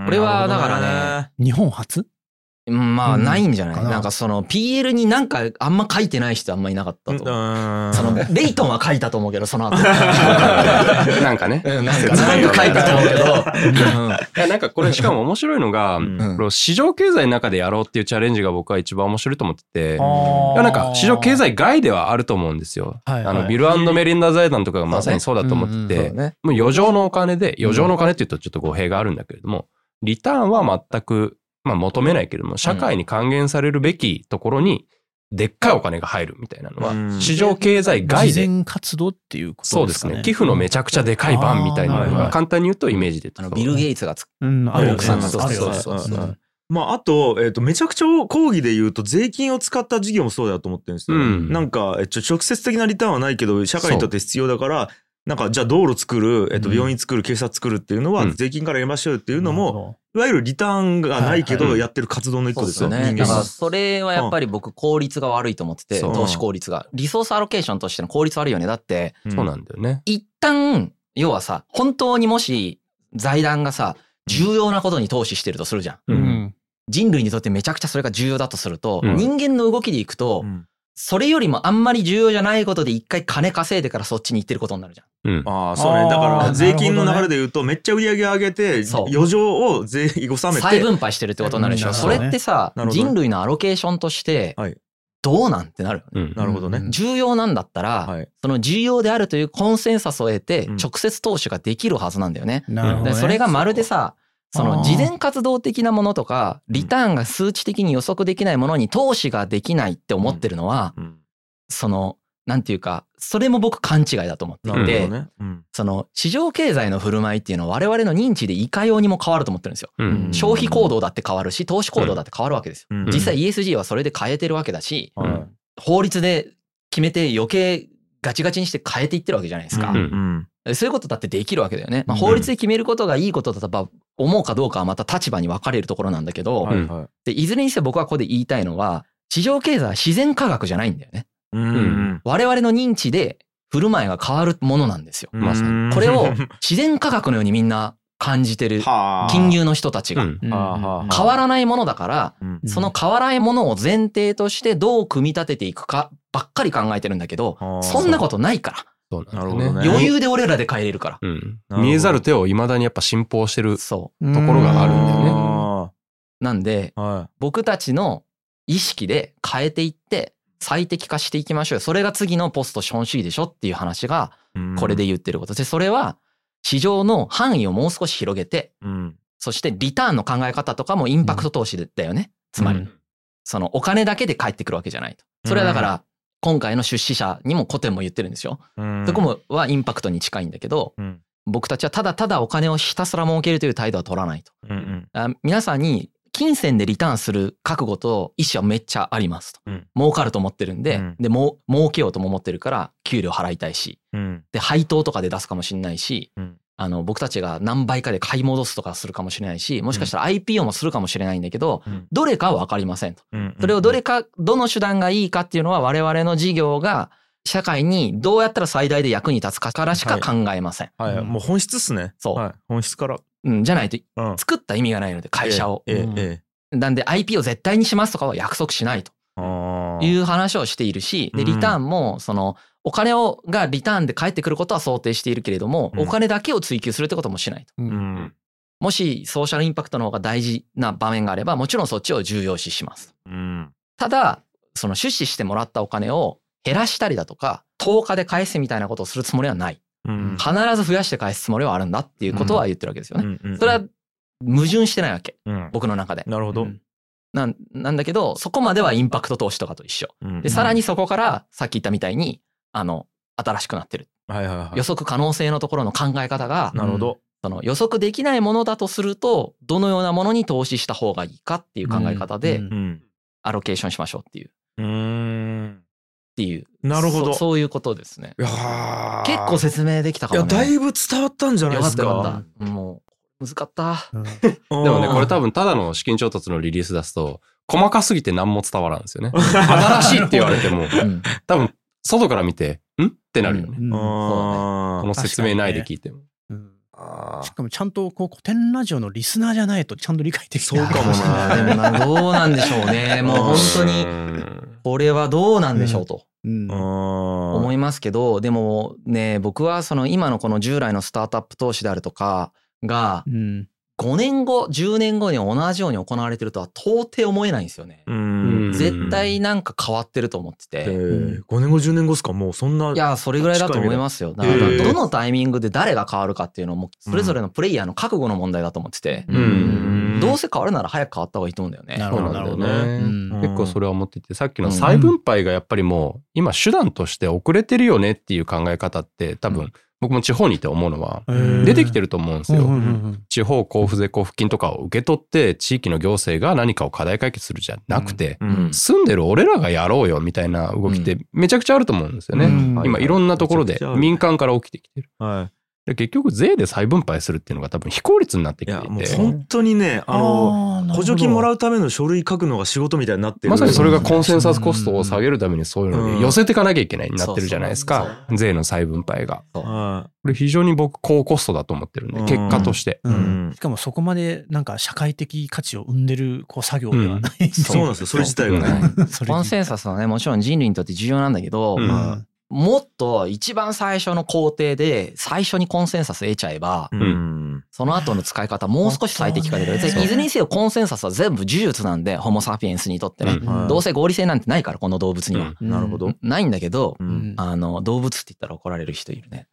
C: これはだからね
D: 日本初？
C: うんまあ
D: うん。
C: ないんじゃない、
D: かな。
C: なんかその PL になんかあんま書いてない人あんまいなかったと。その レイトンは書いたと思うけど、その後。
B: なんかね。
C: うんなんかなんか書いたと思うけど。
B: なんかこれしかも面白いのが、
A: うん。
B: 市場経済の中でやろうっていうチャレンジが僕は一番面白いと思ってて、い
D: あ
B: やなんか市場経済外ではあると思うんですよ。
D: はい
B: あの、ビルメリンダ財団とかがまさにそうだと思ってて、
C: ね。
B: もう余剰のお金で、余剰のお金って言うとちょっと語弊があるんだけれども、リターンは全く、まあ求めないけれども、社会に還元されるべきところに、でっかいお金が入るみたいなの
A: うん。
B: は、市場経済外
D: 慈
B: で、
D: 善活動っていうことでかね。
B: そうですすね。寄付のめちゃくちゃでかい版みたいなのが、簡単に言うとイメージで
C: あのビル・ゲイツがつ
D: うん、あるよね。
C: そうそう
A: そう
D: う。ん
A: まあ、あと、えっ、と、めちゃくちゃ講義で言うと、税金を使った事業もそうだと思ってるんですよ。
B: うん。
A: なんか、えっと、直接的なリターンはないけど、社会にとって必要だから、なんか、じゃあ道路作る、えっと、
D: うん
A: 病院作る、警察作るっていうのは、
B: うん
A: 税金からやりましょうっていうのも、
D: も、
A: いわゆるリターンがないけど、やってる活動の一個ですよ。
C: ね。
A: 人間が
C: だから。それはやっぱり僕効率が悪いと思ってて、投資効率が。リソースアロケーションとしての効率悪いよね。だって、
B: そうなんだよね。
C: 一旦、要はさ、本当にもし財団がさ、重要なことに投資してるとするじゃん。人類にとってめちゃくちゃそれが重要だとすると、
B: うん
C: 人間の動きでいくと、
A: うん
C: それよりもあんまり重要じゃないことで一回金稼いでからそっちに行ってることになるじゃん。
B: うん。
A: ああ、そうね。だから、税金の流れで言うと、めっちゃ売り上げ上げて、余剰を税、納め
C: 再
A: て、
C: 分配してるってことになるでしょ。
D: うん
C: それってさ、
A: ね
C: 人類のアロケーションとして
A: はい、
C: どうなんてなるよね。
B: うん。
A: なるほどね。
C: 重要なんだったら、
A: はい。
C: その重要であるというコンセンサスを得て
A: うん、
C: 直接投資ができるはずなんだよね。
D: なるほどね。
C: でそれがまるでさ、その事前活動的なものとか、リターンが数値的に予測できないものに投資ができないって思ってるのは、
A: うん。
C: その、なんていうか、それも僕勘違いだと思っていて、その市場経済の振る舞いっていうのは我々の認知でいかようにも変わると思ってるんですよ。
B: うん。
C: 消費行動だって変わるし、投資行動だって変わるわけですよ。
A: うん。
C: 実際 ESG はそれで変えてるわけだし、
A: はい
C: 法律で決めて余計ガチガチにして変えていってるわけじゃないですか。
A: うん。うん。
C: そういうことだってできるわけだよね。まあ、
D: うん
C: 法律で決めることがいいことだとば思うかどうかはまた立場に分かれるところなんだけど、
A: はいはい。
C: でいずれにせよ僕はここで言いたいのは、市場経済は自然科学じゃないんだよね。
A: うん。うん
C: 我々の認知で振る舞いが変わるものなんですよ。
B: まさに。
C: これを自然科学のようにみんな感じてる
A: はあ。
C: 金融の人たちが。変わらないものだから、
A: うん。
C: その変わらないものを前提としてどう組み立てていくかばっかり考えてるんだけど、
A: はあ
C: そんなことないから。
B: そうな
A: ね
C: 余裕で俺らで変えれるから。
B: うん見えざる手を未だにやっぱ信奉してる。
C: そ
B: ところがあるんだよね。
C: なんで、
A: ーは
C: 僕たちの意識で変えていって最適化していきましょうよ。それが次のポスト資本主義でしょっていう話が
A: いうん
C: これで言ってることで、それは市場の範囲をもう少し広げて、
A: うん
C: そしてリターンの考え方とかもインパクト投資だよね。つまり、
A: うん
C: そのお金だけで返ってくるわけじゃないと。それはだから、今回の出資者にも古典も言ってるんですよ。
A: うん。
C: そこもはインパクトに近いんだけど、
A: うん。
C: 僕たちはただただお金をひたすら儲けるという態度は取らないと。
A: うんうん。
C: あ皆さんに金銭でリターンする覚悟と意思はめっちゃありますと。
A: うん。
C: 儲かると思ってるんで、
A: うん。
C: で、もう儲けようとも思ってるから、給料払いたいし、
A: うん。
C: で、配当とかで出すかもしれないし、
A: うん
C: あの、僕たちが何倍かで買い戻すとかするかもしれないし、もしかしたら IPO もするかもしれないんだけど、
A: うん。
C: どれかは分かりませんと。
A: うん
C: それをどれか、どの手段がいいかっていうのは我々の事業が社会にどうやったら最大で役に立つかからしか考えません。
A: はい。もう本質っすね。
C: そう。
A: はい。本質から。
C: うん、じゃないと
A: うん。
C: 作った意味がないので、会社を。
A: ええ
D: うん。
A: ええ。
C: なんで IP を絶対にしますとかは約束しないと。いう話をしているし、で、
A: うん。
C: リターンも、その、お金をがリターンで返ってくることは想定しているけれども、
A: うん
C: お金だけを追求するってこともしないと。
D: う
A: うんん
C: もしソーシャルインパクトの方が大事な場面があれば、もちろんそっちを重要視します。
A: うん
C: ただ、その出資してもらったお金を減らしたりだとか、10日で返すみたいなことをするつもりはない。
A: うん
C: 必ず増やして返すつもりはあるんだっていうことは言ってるわけですよね。
A: うん
C: それは矛盾してないわけ。
A: うん
C: 僕の中で。
A: なるほど
D: うん
C: なんなんだけど、そこまではインパクト投資とかと一緒。
A: うん
C: で、さらにそこから、さっき言ったみたいに、あの、新しくなってる。
A: はいはいはい
C: 予測可能性のところの考え方が、
A: なるほど
C: その予測できないものだとすると、どのようなものに投資した方がいいかっていう考え方でアロケーションしましょうっていう、っ
A: うーん
C: ていう。
A: なるほど
C: そそういうことですね。
A: いやー
C: 結構説明できたかもね。
A: いやだいぶ伝わったんじゃないですか。
C: もう、難かった。
D: うん
A: で
B: でもね、これ多分ただの資金調達のリリース出すと、細かすぎて何も伝わらんですよね。新しいって言われても、
C: うん
B: 多分、外から見て、ん？ってなるよね。
D: うん。
A: あ
B: この説明ないで聞いても。
D: うん。
A: あ
D: しかもちゃんとこう古典ラジオのリスナーじゃないとちゃんと理解でき
A: そうかも
C: いや でもなどうなんでしょうね。もう本当に、
B: うん
C: これはどうなんでしょうと。
D: うん。
A: 思
C: 思いますけど、でもね、僕はその今のこの従来のスタートアップ投資であるとかが、
D: うん
C: 5年後、10年後に同じように行われてるとは到底思えないんですよね。
A: うん。
C: 絶対なんか変わってると思って
A: え
C: て。
A: ー。5年後10年後ですか？もうそんない
C: や、それぐらいだと思いますよ。だから、どのタイミングで誰が変わるかっていうのも、それぞれのプレイヤーの覚悟の問題だと思ってて、
B: うん。
C: どうせ変わるなら早く変わった方がいいと思うんだよね。
D: なるほど。
B: そうなんだよ
A: なるほど
B: ね。
D: うん。
B: 結構それは思っていて、さっきの再分配がやっぱりもう、今手段として遅れてるよねっていう考え方って多分、僕も地方にいて思うのは、出てきてると思うんですよ。地方交付税交付金とかを受け取って、地域の行政が何かを課題解決するじゃなくて、
A: うん
B: 住んでる俺らがやろうよみたいな動きってめちゃくちゃあると思うんですよね。
D: うん
B: 今いろんなところで民間から起きてきてる。
A: は
B: で結局税で再分配するっていうのが多分非効率になってきていて。
A: もう本当にねあの補助金もらうための書類書くのが仕事みたいになってる。
B: まさにそれがコンセンサスコストを下げるためにそういうの
A: うん。
B: に寄せていかなきゃいけないになってるじゃないです
C: そう
B: か。税の再分配が。
A: は
B: これ非常に僕高コストだと思ってるんで、
A: うん。
B: 結果として。
D: うん。
A: うん。
D: しかもそこまでなんか社会的価値を生んでるこう作業ではない、
A: いそうなんで。すよそれ自体がね
C: コンセンサスはね、もちろん人類にとって重要なんだけど、もっと一番最初の工程で最初にコンセンサス得ちゃえば、
A: うん
C: その後の使い方もう少し最適化できる。
D: 本当ね
C: でいずれにせよコンセンサスは全部呪術なんで、ホモ・サピエンスにとってね。どうせ合理性なんてないから、この動物には。
B: うん
A: なるほど
C: ないんだけど、あの、動物って言ったら怒られる人いるね。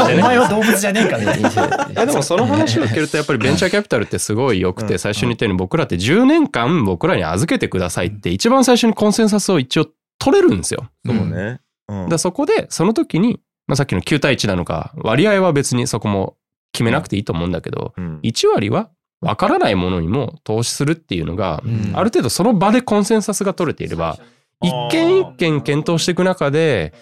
D: お前は動物じゃねえかね
B: いやでもその話を聞けるとやっぱりベンチャーキャピタルってすごい良く
A: うん。
B: て最初に言ったように僕らって10年間僕らに預けてくださいって一番最初にコンセンサスを一応取れるんですよ。
A: そうね。うん。
B: だそこでその時に、まあ、さっきの9対1なのか割合は別にそこも決めなくていいと思うんだけど
A: うん。
B: 1割は分からないものにも投資するっていうのが
D: うん。
B: ある程度その場でコンセンサスが取れていれば一件一件検討していく中で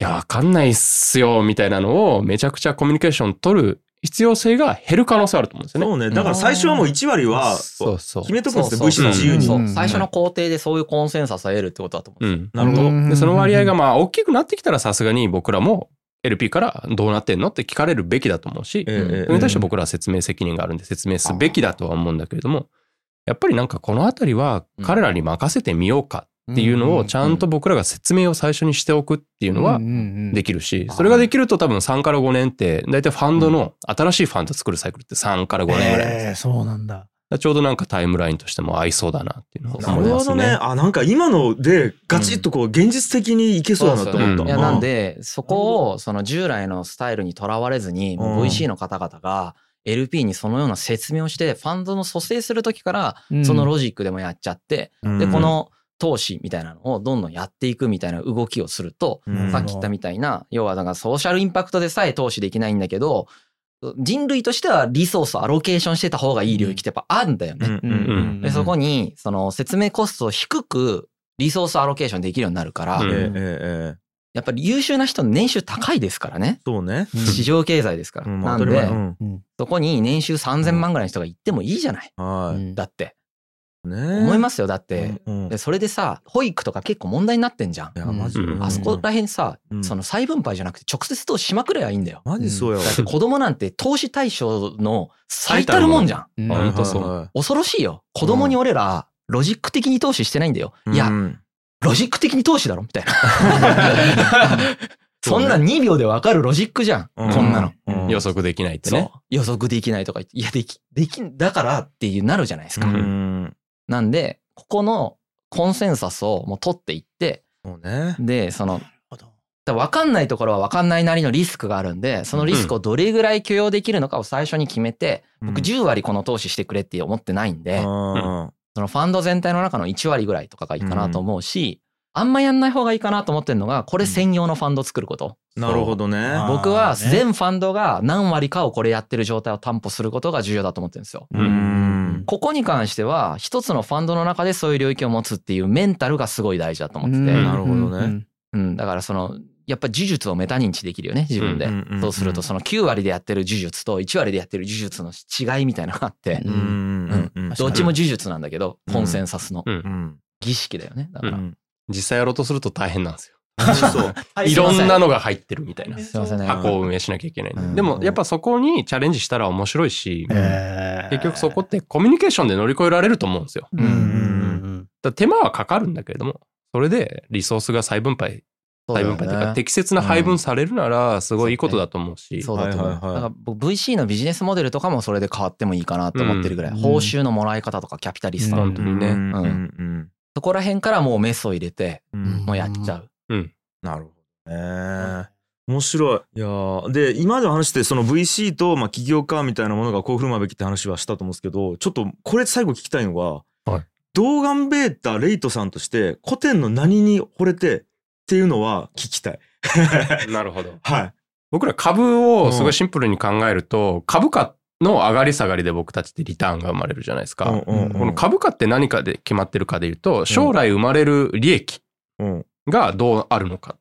B: いや分かんないっすよみたいなのをめちゃくちゃコミュニケーション取る必要性が減る可能性あると思うんですよね。
A: そうね。だから最初はもう1割は
B: そうそう。
A: 決めとくんですね
C: そう
A: V 氏の自由に。
C: そう
D: う。ん。
C: 最初の工程でそういうコンセンサスを得るってことだと思う
B: うん。ん
A: なるほど。
D: うん
B: でその割合がまあ大きくなってきたらさすがに僕らも LP からどうなってんのって聞かれるべきだと思うし、
A: ええええ。
B: それに対して僕らは説明責任があるんで説明すべきだとは思うんだけれども、やっぱりなんかこのあたりは彼らに任せてみようかっていうのをちゃんと僕らが説明を最初にしておくっていうのはできるし、それができると多分3から5年って大体ファンドの新しいファンド作るサイクルって3から5年ぐらい。なんですよ
D: えーそうなんだ。
B: ちょうどなんかタイムラインとしても合いそうだなっていうのを
A: な
B: 思います
A: るほどね。
B: ね。
A: あなんか今のでガチッとこう現実的にいけそうだなと思った。
B: うん
C: いや、なんで、そこを、その従来のスタイルにとらわれずに、VC の方々が LP にそのような説明をして、ファンドの蘇生するときから
D: うん、
C: そのロジックでもやっちゃって、
A: うん。
C: で、この投資みたいなのをどんどんやっていくみたいな動きをすると、
A: うん。
C: さっき言ったみたいな、要はだからソーシャルインパクトでさえ投資できないんだけど、人類としてはリソースをアロケーションしてた方がいい領域ってやっぱあるんだよね。
A: うん。うん。
C: で、そこに、その説明コストを低くリソースアロケーションできるようになるから、やっぱり優秀な人の年収高いですからね。
A: そうね。
C: 市場経済ですから。なんで、そこに年収3000万ぐらいの人が行ってもいいじゃない。
A: はい。
C: だって。
A: ね
C: 思いますよ。だって。
A: うん
C: でそれでさ、保育とか結構問題になってんじゃん
A: い。やマジ
B: うん
C: あそこら辺さ、
A: うん
C: その再分配じゃなくて直接投資しまくればいいんだよ。
A: マジそうやわ
C: だって子供なんて投資対象の最たるもんじゃん。恐ろしいよ。子供に俺ら、ロジック的に投資してないんだよ。いや、
A: うん
C: ロジック的に投資だろ？みたいな。そんな2秒でわかるロジックじゃん。
A: うん
C: こんなの。
A: うん
B: 予測できないって
C: そう
B: ね。。
C: 予測できないとか言って、いや、でき、できん、だからっていうなるじゃないですか。
A: うん
C: なんで、ここのコンセンサスをもう取っていって、
A: そうね。
C: で、その、分かんないところは分かんないなりのリスクがあるんで、そのリスクをどれぐらい許容できるのかを最初に決めて、僕10割この投資してくれって思ってないんで、
A: うん
C: そのファンド全体の中の1割ぐらいとかがいいかなと思うし、あんまやんない方がいいかなと思ってるのが、これ専用のファンド作ること。
A: なるほどね。
C: 僕は
D: ね。
C: 全ファンドが何割かをこれやってる状態を担保することが重要だと思ってるんですよ。
A: うん
C: ここに関しては、一つのファンドの中でそういう領域を持つっていうメンタルがすごい大事だと思ってて。
A: なるほどね。
C: うん、だからその、やっぱ呪術をメタ認知できるよね、自分で。
A: うんうんうん
C: そうすると、その9割でやってる呪術と1割でやってる呪術の違いみたいなのがあって。
D: う、
A: うんうんうん
C: どっちも呪術なんだけど、
A: うん。
C: コンセンサスの
B: うん。
A: うん。
C: 儀式だよね。だから。
A: うん。
B: 実際やろうとすると大変なんですよ。
A: そう。
B: いろんなのが入ってるみたいな。箱を運営しなきゃいけない。ん。で。もやっぱそこにチャレンジしたら面白いし、
D: えー
B: 結局そこってコミュニケーションで乗り越えられると思うんですよ。
D: うん
B: 手間はかかるんだけれども、それでリソースが再分配、再分配というか適切な配分されるならすごいいいことだと思うし、
C: そうだと思う。
A: はいはいはい。
C: だから僕 VC のビジネスモデルとかもそれで変わってもいいかなと思ってるぐらい、
D: うん。
C: 報酬のもらい方とかキャピタリストの、
B: 本当にね
A: うん。
C: そこら辺からもうメスを入れて、
A: うん。
C: もうやっちゃう。
A: なるほどね。面白い。いやーで今までの話ってその VC とまあ起業家みたいなものがこう振る舞うべきって話はしたと思うんですけどちょっとこれ最後聞きたいのが、
B: はい
A: 童顔ベータレイトさんとして古典の何に惚れてっていうのは聞きたい。
B: なるほど。
A: はい。
B: 僕ら株をすごいシンプルに考えると、株価の上がり下がりで僕たちってリターンが生まれるじゃないですか。
A: うんうんうん
B: この株価って何かで決まってるかでいうと、将来生まれる利益
A: うん
B: がどうあるのか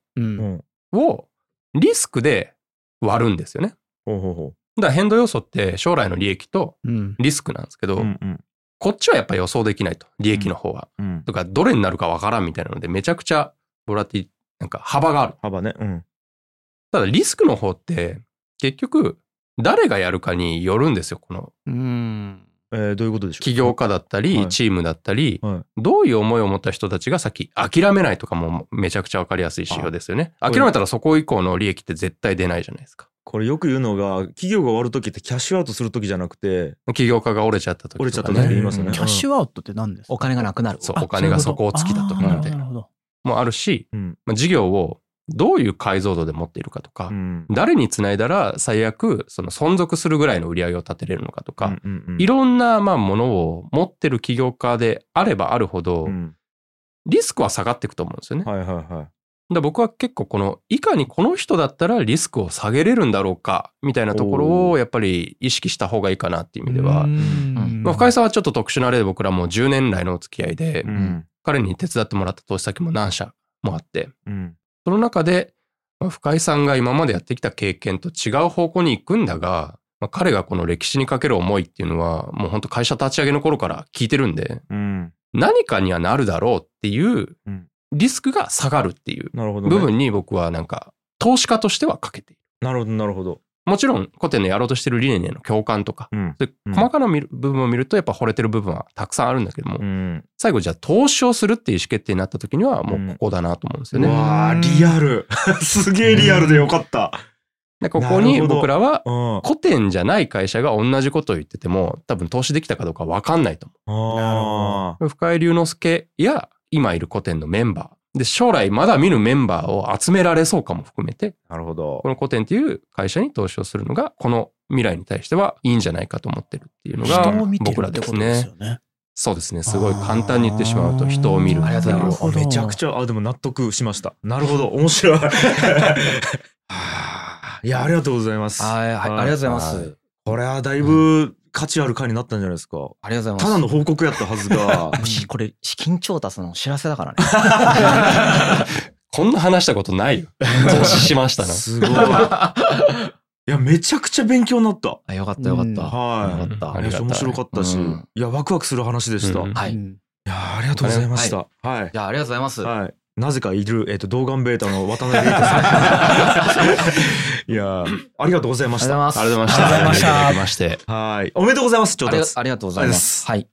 B: をリスクで割るんですよね。だから変動要素って将来の利益と
D: うん
B: リスクなんですけど、
A: う。うんうん
B: こっちはやっぱ予想できないと。利益の方は。
A: うん。
B: とか、どれになるかわからんみたいなので、めちゃくちゃボラティ、なんか幅がある。
A: 幅ね。うん。
B: ただリスクの方って、結局、誰がやるかによるんですよ。この
D: うん
A: えーどういうことでしょう？
B: 起業家だったり、
A: はい。
B: チームだったり、
A: はい。
B: どういう思いを持った人たちがさっき諦めないとかもめちゃくちゃわかりやすい指標ですよね。
A: あ
B: 諦めたらそこ以降の利益って絶対出ないじゃないですか。
A: これよく言うのが企業が終わる時ってキャッシュアウトする時じゃなくて
B: 起業家が折れちゃった時とか、ね。
A: 折れちゃった時言いますよね。
D: キャッシュアウトって何ですか？
C: お金がなくなる。
B: そう
D: あ
B: お金が底を尽きた時
D: そういうこと
B: みたいな
D: あーなるほど。
B: もあるし、
A: うん。
B: まあ事業をどういう解像度で持っているかとか、
A: うん。
B: 誰につないだら最悪その存続するぐらいの売り上げを立てれるのかとか、
A: うんうんうん。
B: いろんなまあものを持ってる起業家であればあるほど、
A: うん。
B: リスクは下がっていくと思うんですよね。
A: はいはいはい。
B: で僕は結構このいかにこの人だったらリスクを下げれるんだろうかみたいなところをやっぱり意識した方がいいかなっていう意味では、
D: うん。
B: まあ、深井さんはちょっと特殊な例で僕らもう10年来のお付き合いで、
A: うん。
B: 彼に手伝ってもらった投資先も何社もあって
A: うん
B: その中で、まあ深井さんが今までやってきた経験と違う方向に行くんだが、まあ、彼がこの歴史にかける思いっていうのはもう本当会社立ち上げの頃から聞いてるんで
A: うん。
B: 何かにはなるだろうっていう
A: うん。
B: リスクが下がるっていう部分に僕はなんか投資家としてはかけている。
A: なるほどなるほど
B: もちろん古典のやろうとしてる理念への共感とか、
A: うん。
B: 細かな部分を見るとやっぱ惚れてる部分はたくさんあるんだけども、
A: うん。
B: 最後じゃあ投資をするっていう意思決定になった時にはもうここだなと思うんですよね。
A: うわーリアル。すげえリアルでよかった。
B: でここに僕らは
A: うん。
B: 古典じゃない会社が同じことを言ってても多分投資できたかどうか分かんないと
A: あ
B: 思う。深井龍之介や今いる古典のメンバーで将来まだ見ぬメンバーを集められそうかも含めて
A: ーなるほど。
B: この古典っていう会社に投資をするのがこの未来に対してはいいんじゃないかと思ってるっていうのが
D: 人を見て
B: 僕らです
D: るってことです
B: ね。
D: よね。
B: そうですね。すごい簡単に言ってしまうと人を見る
C: ありがとうございます。
B: っていう
A: あめちゃくちゃあでも納得しました。なるほど。面白い。はあ。いやありがとうございます。
C: はい、はい、ありがとうございます。
B: はい。
A: これはだいぶ価値ある回になったんじゃないですか
C: ありがとうございます。
A: ただの報告やったはずが
C: しこれ、資金調達のお知らせだからね。
B: こんな話したことないよ。投資しましたな。
A: すごいいやめちゃくちゃ勉強になった
C: あ、よかったよかっ
D: うん
C: た。
A: はい
C: よかった。
B: い
A: 面白かったし、
C: うん
A: いやワクワクする話でした、
B: うん
A: い
C: はい。
D: うん
A: やありがとうございましたはい
C: じゃあ、ありがとうございます。
A: はい。なぜかいる、えっ、と、童顔ベータの渡辺玲太さん。いやーありがとうございました。
C: ありがとうございます。
B: ありがとうございました。
D: ありがとうございました。
A: はい。おめでとうございます、調達。
C: ありがありがとうございま
A: ありがとうございます
C: す。はい。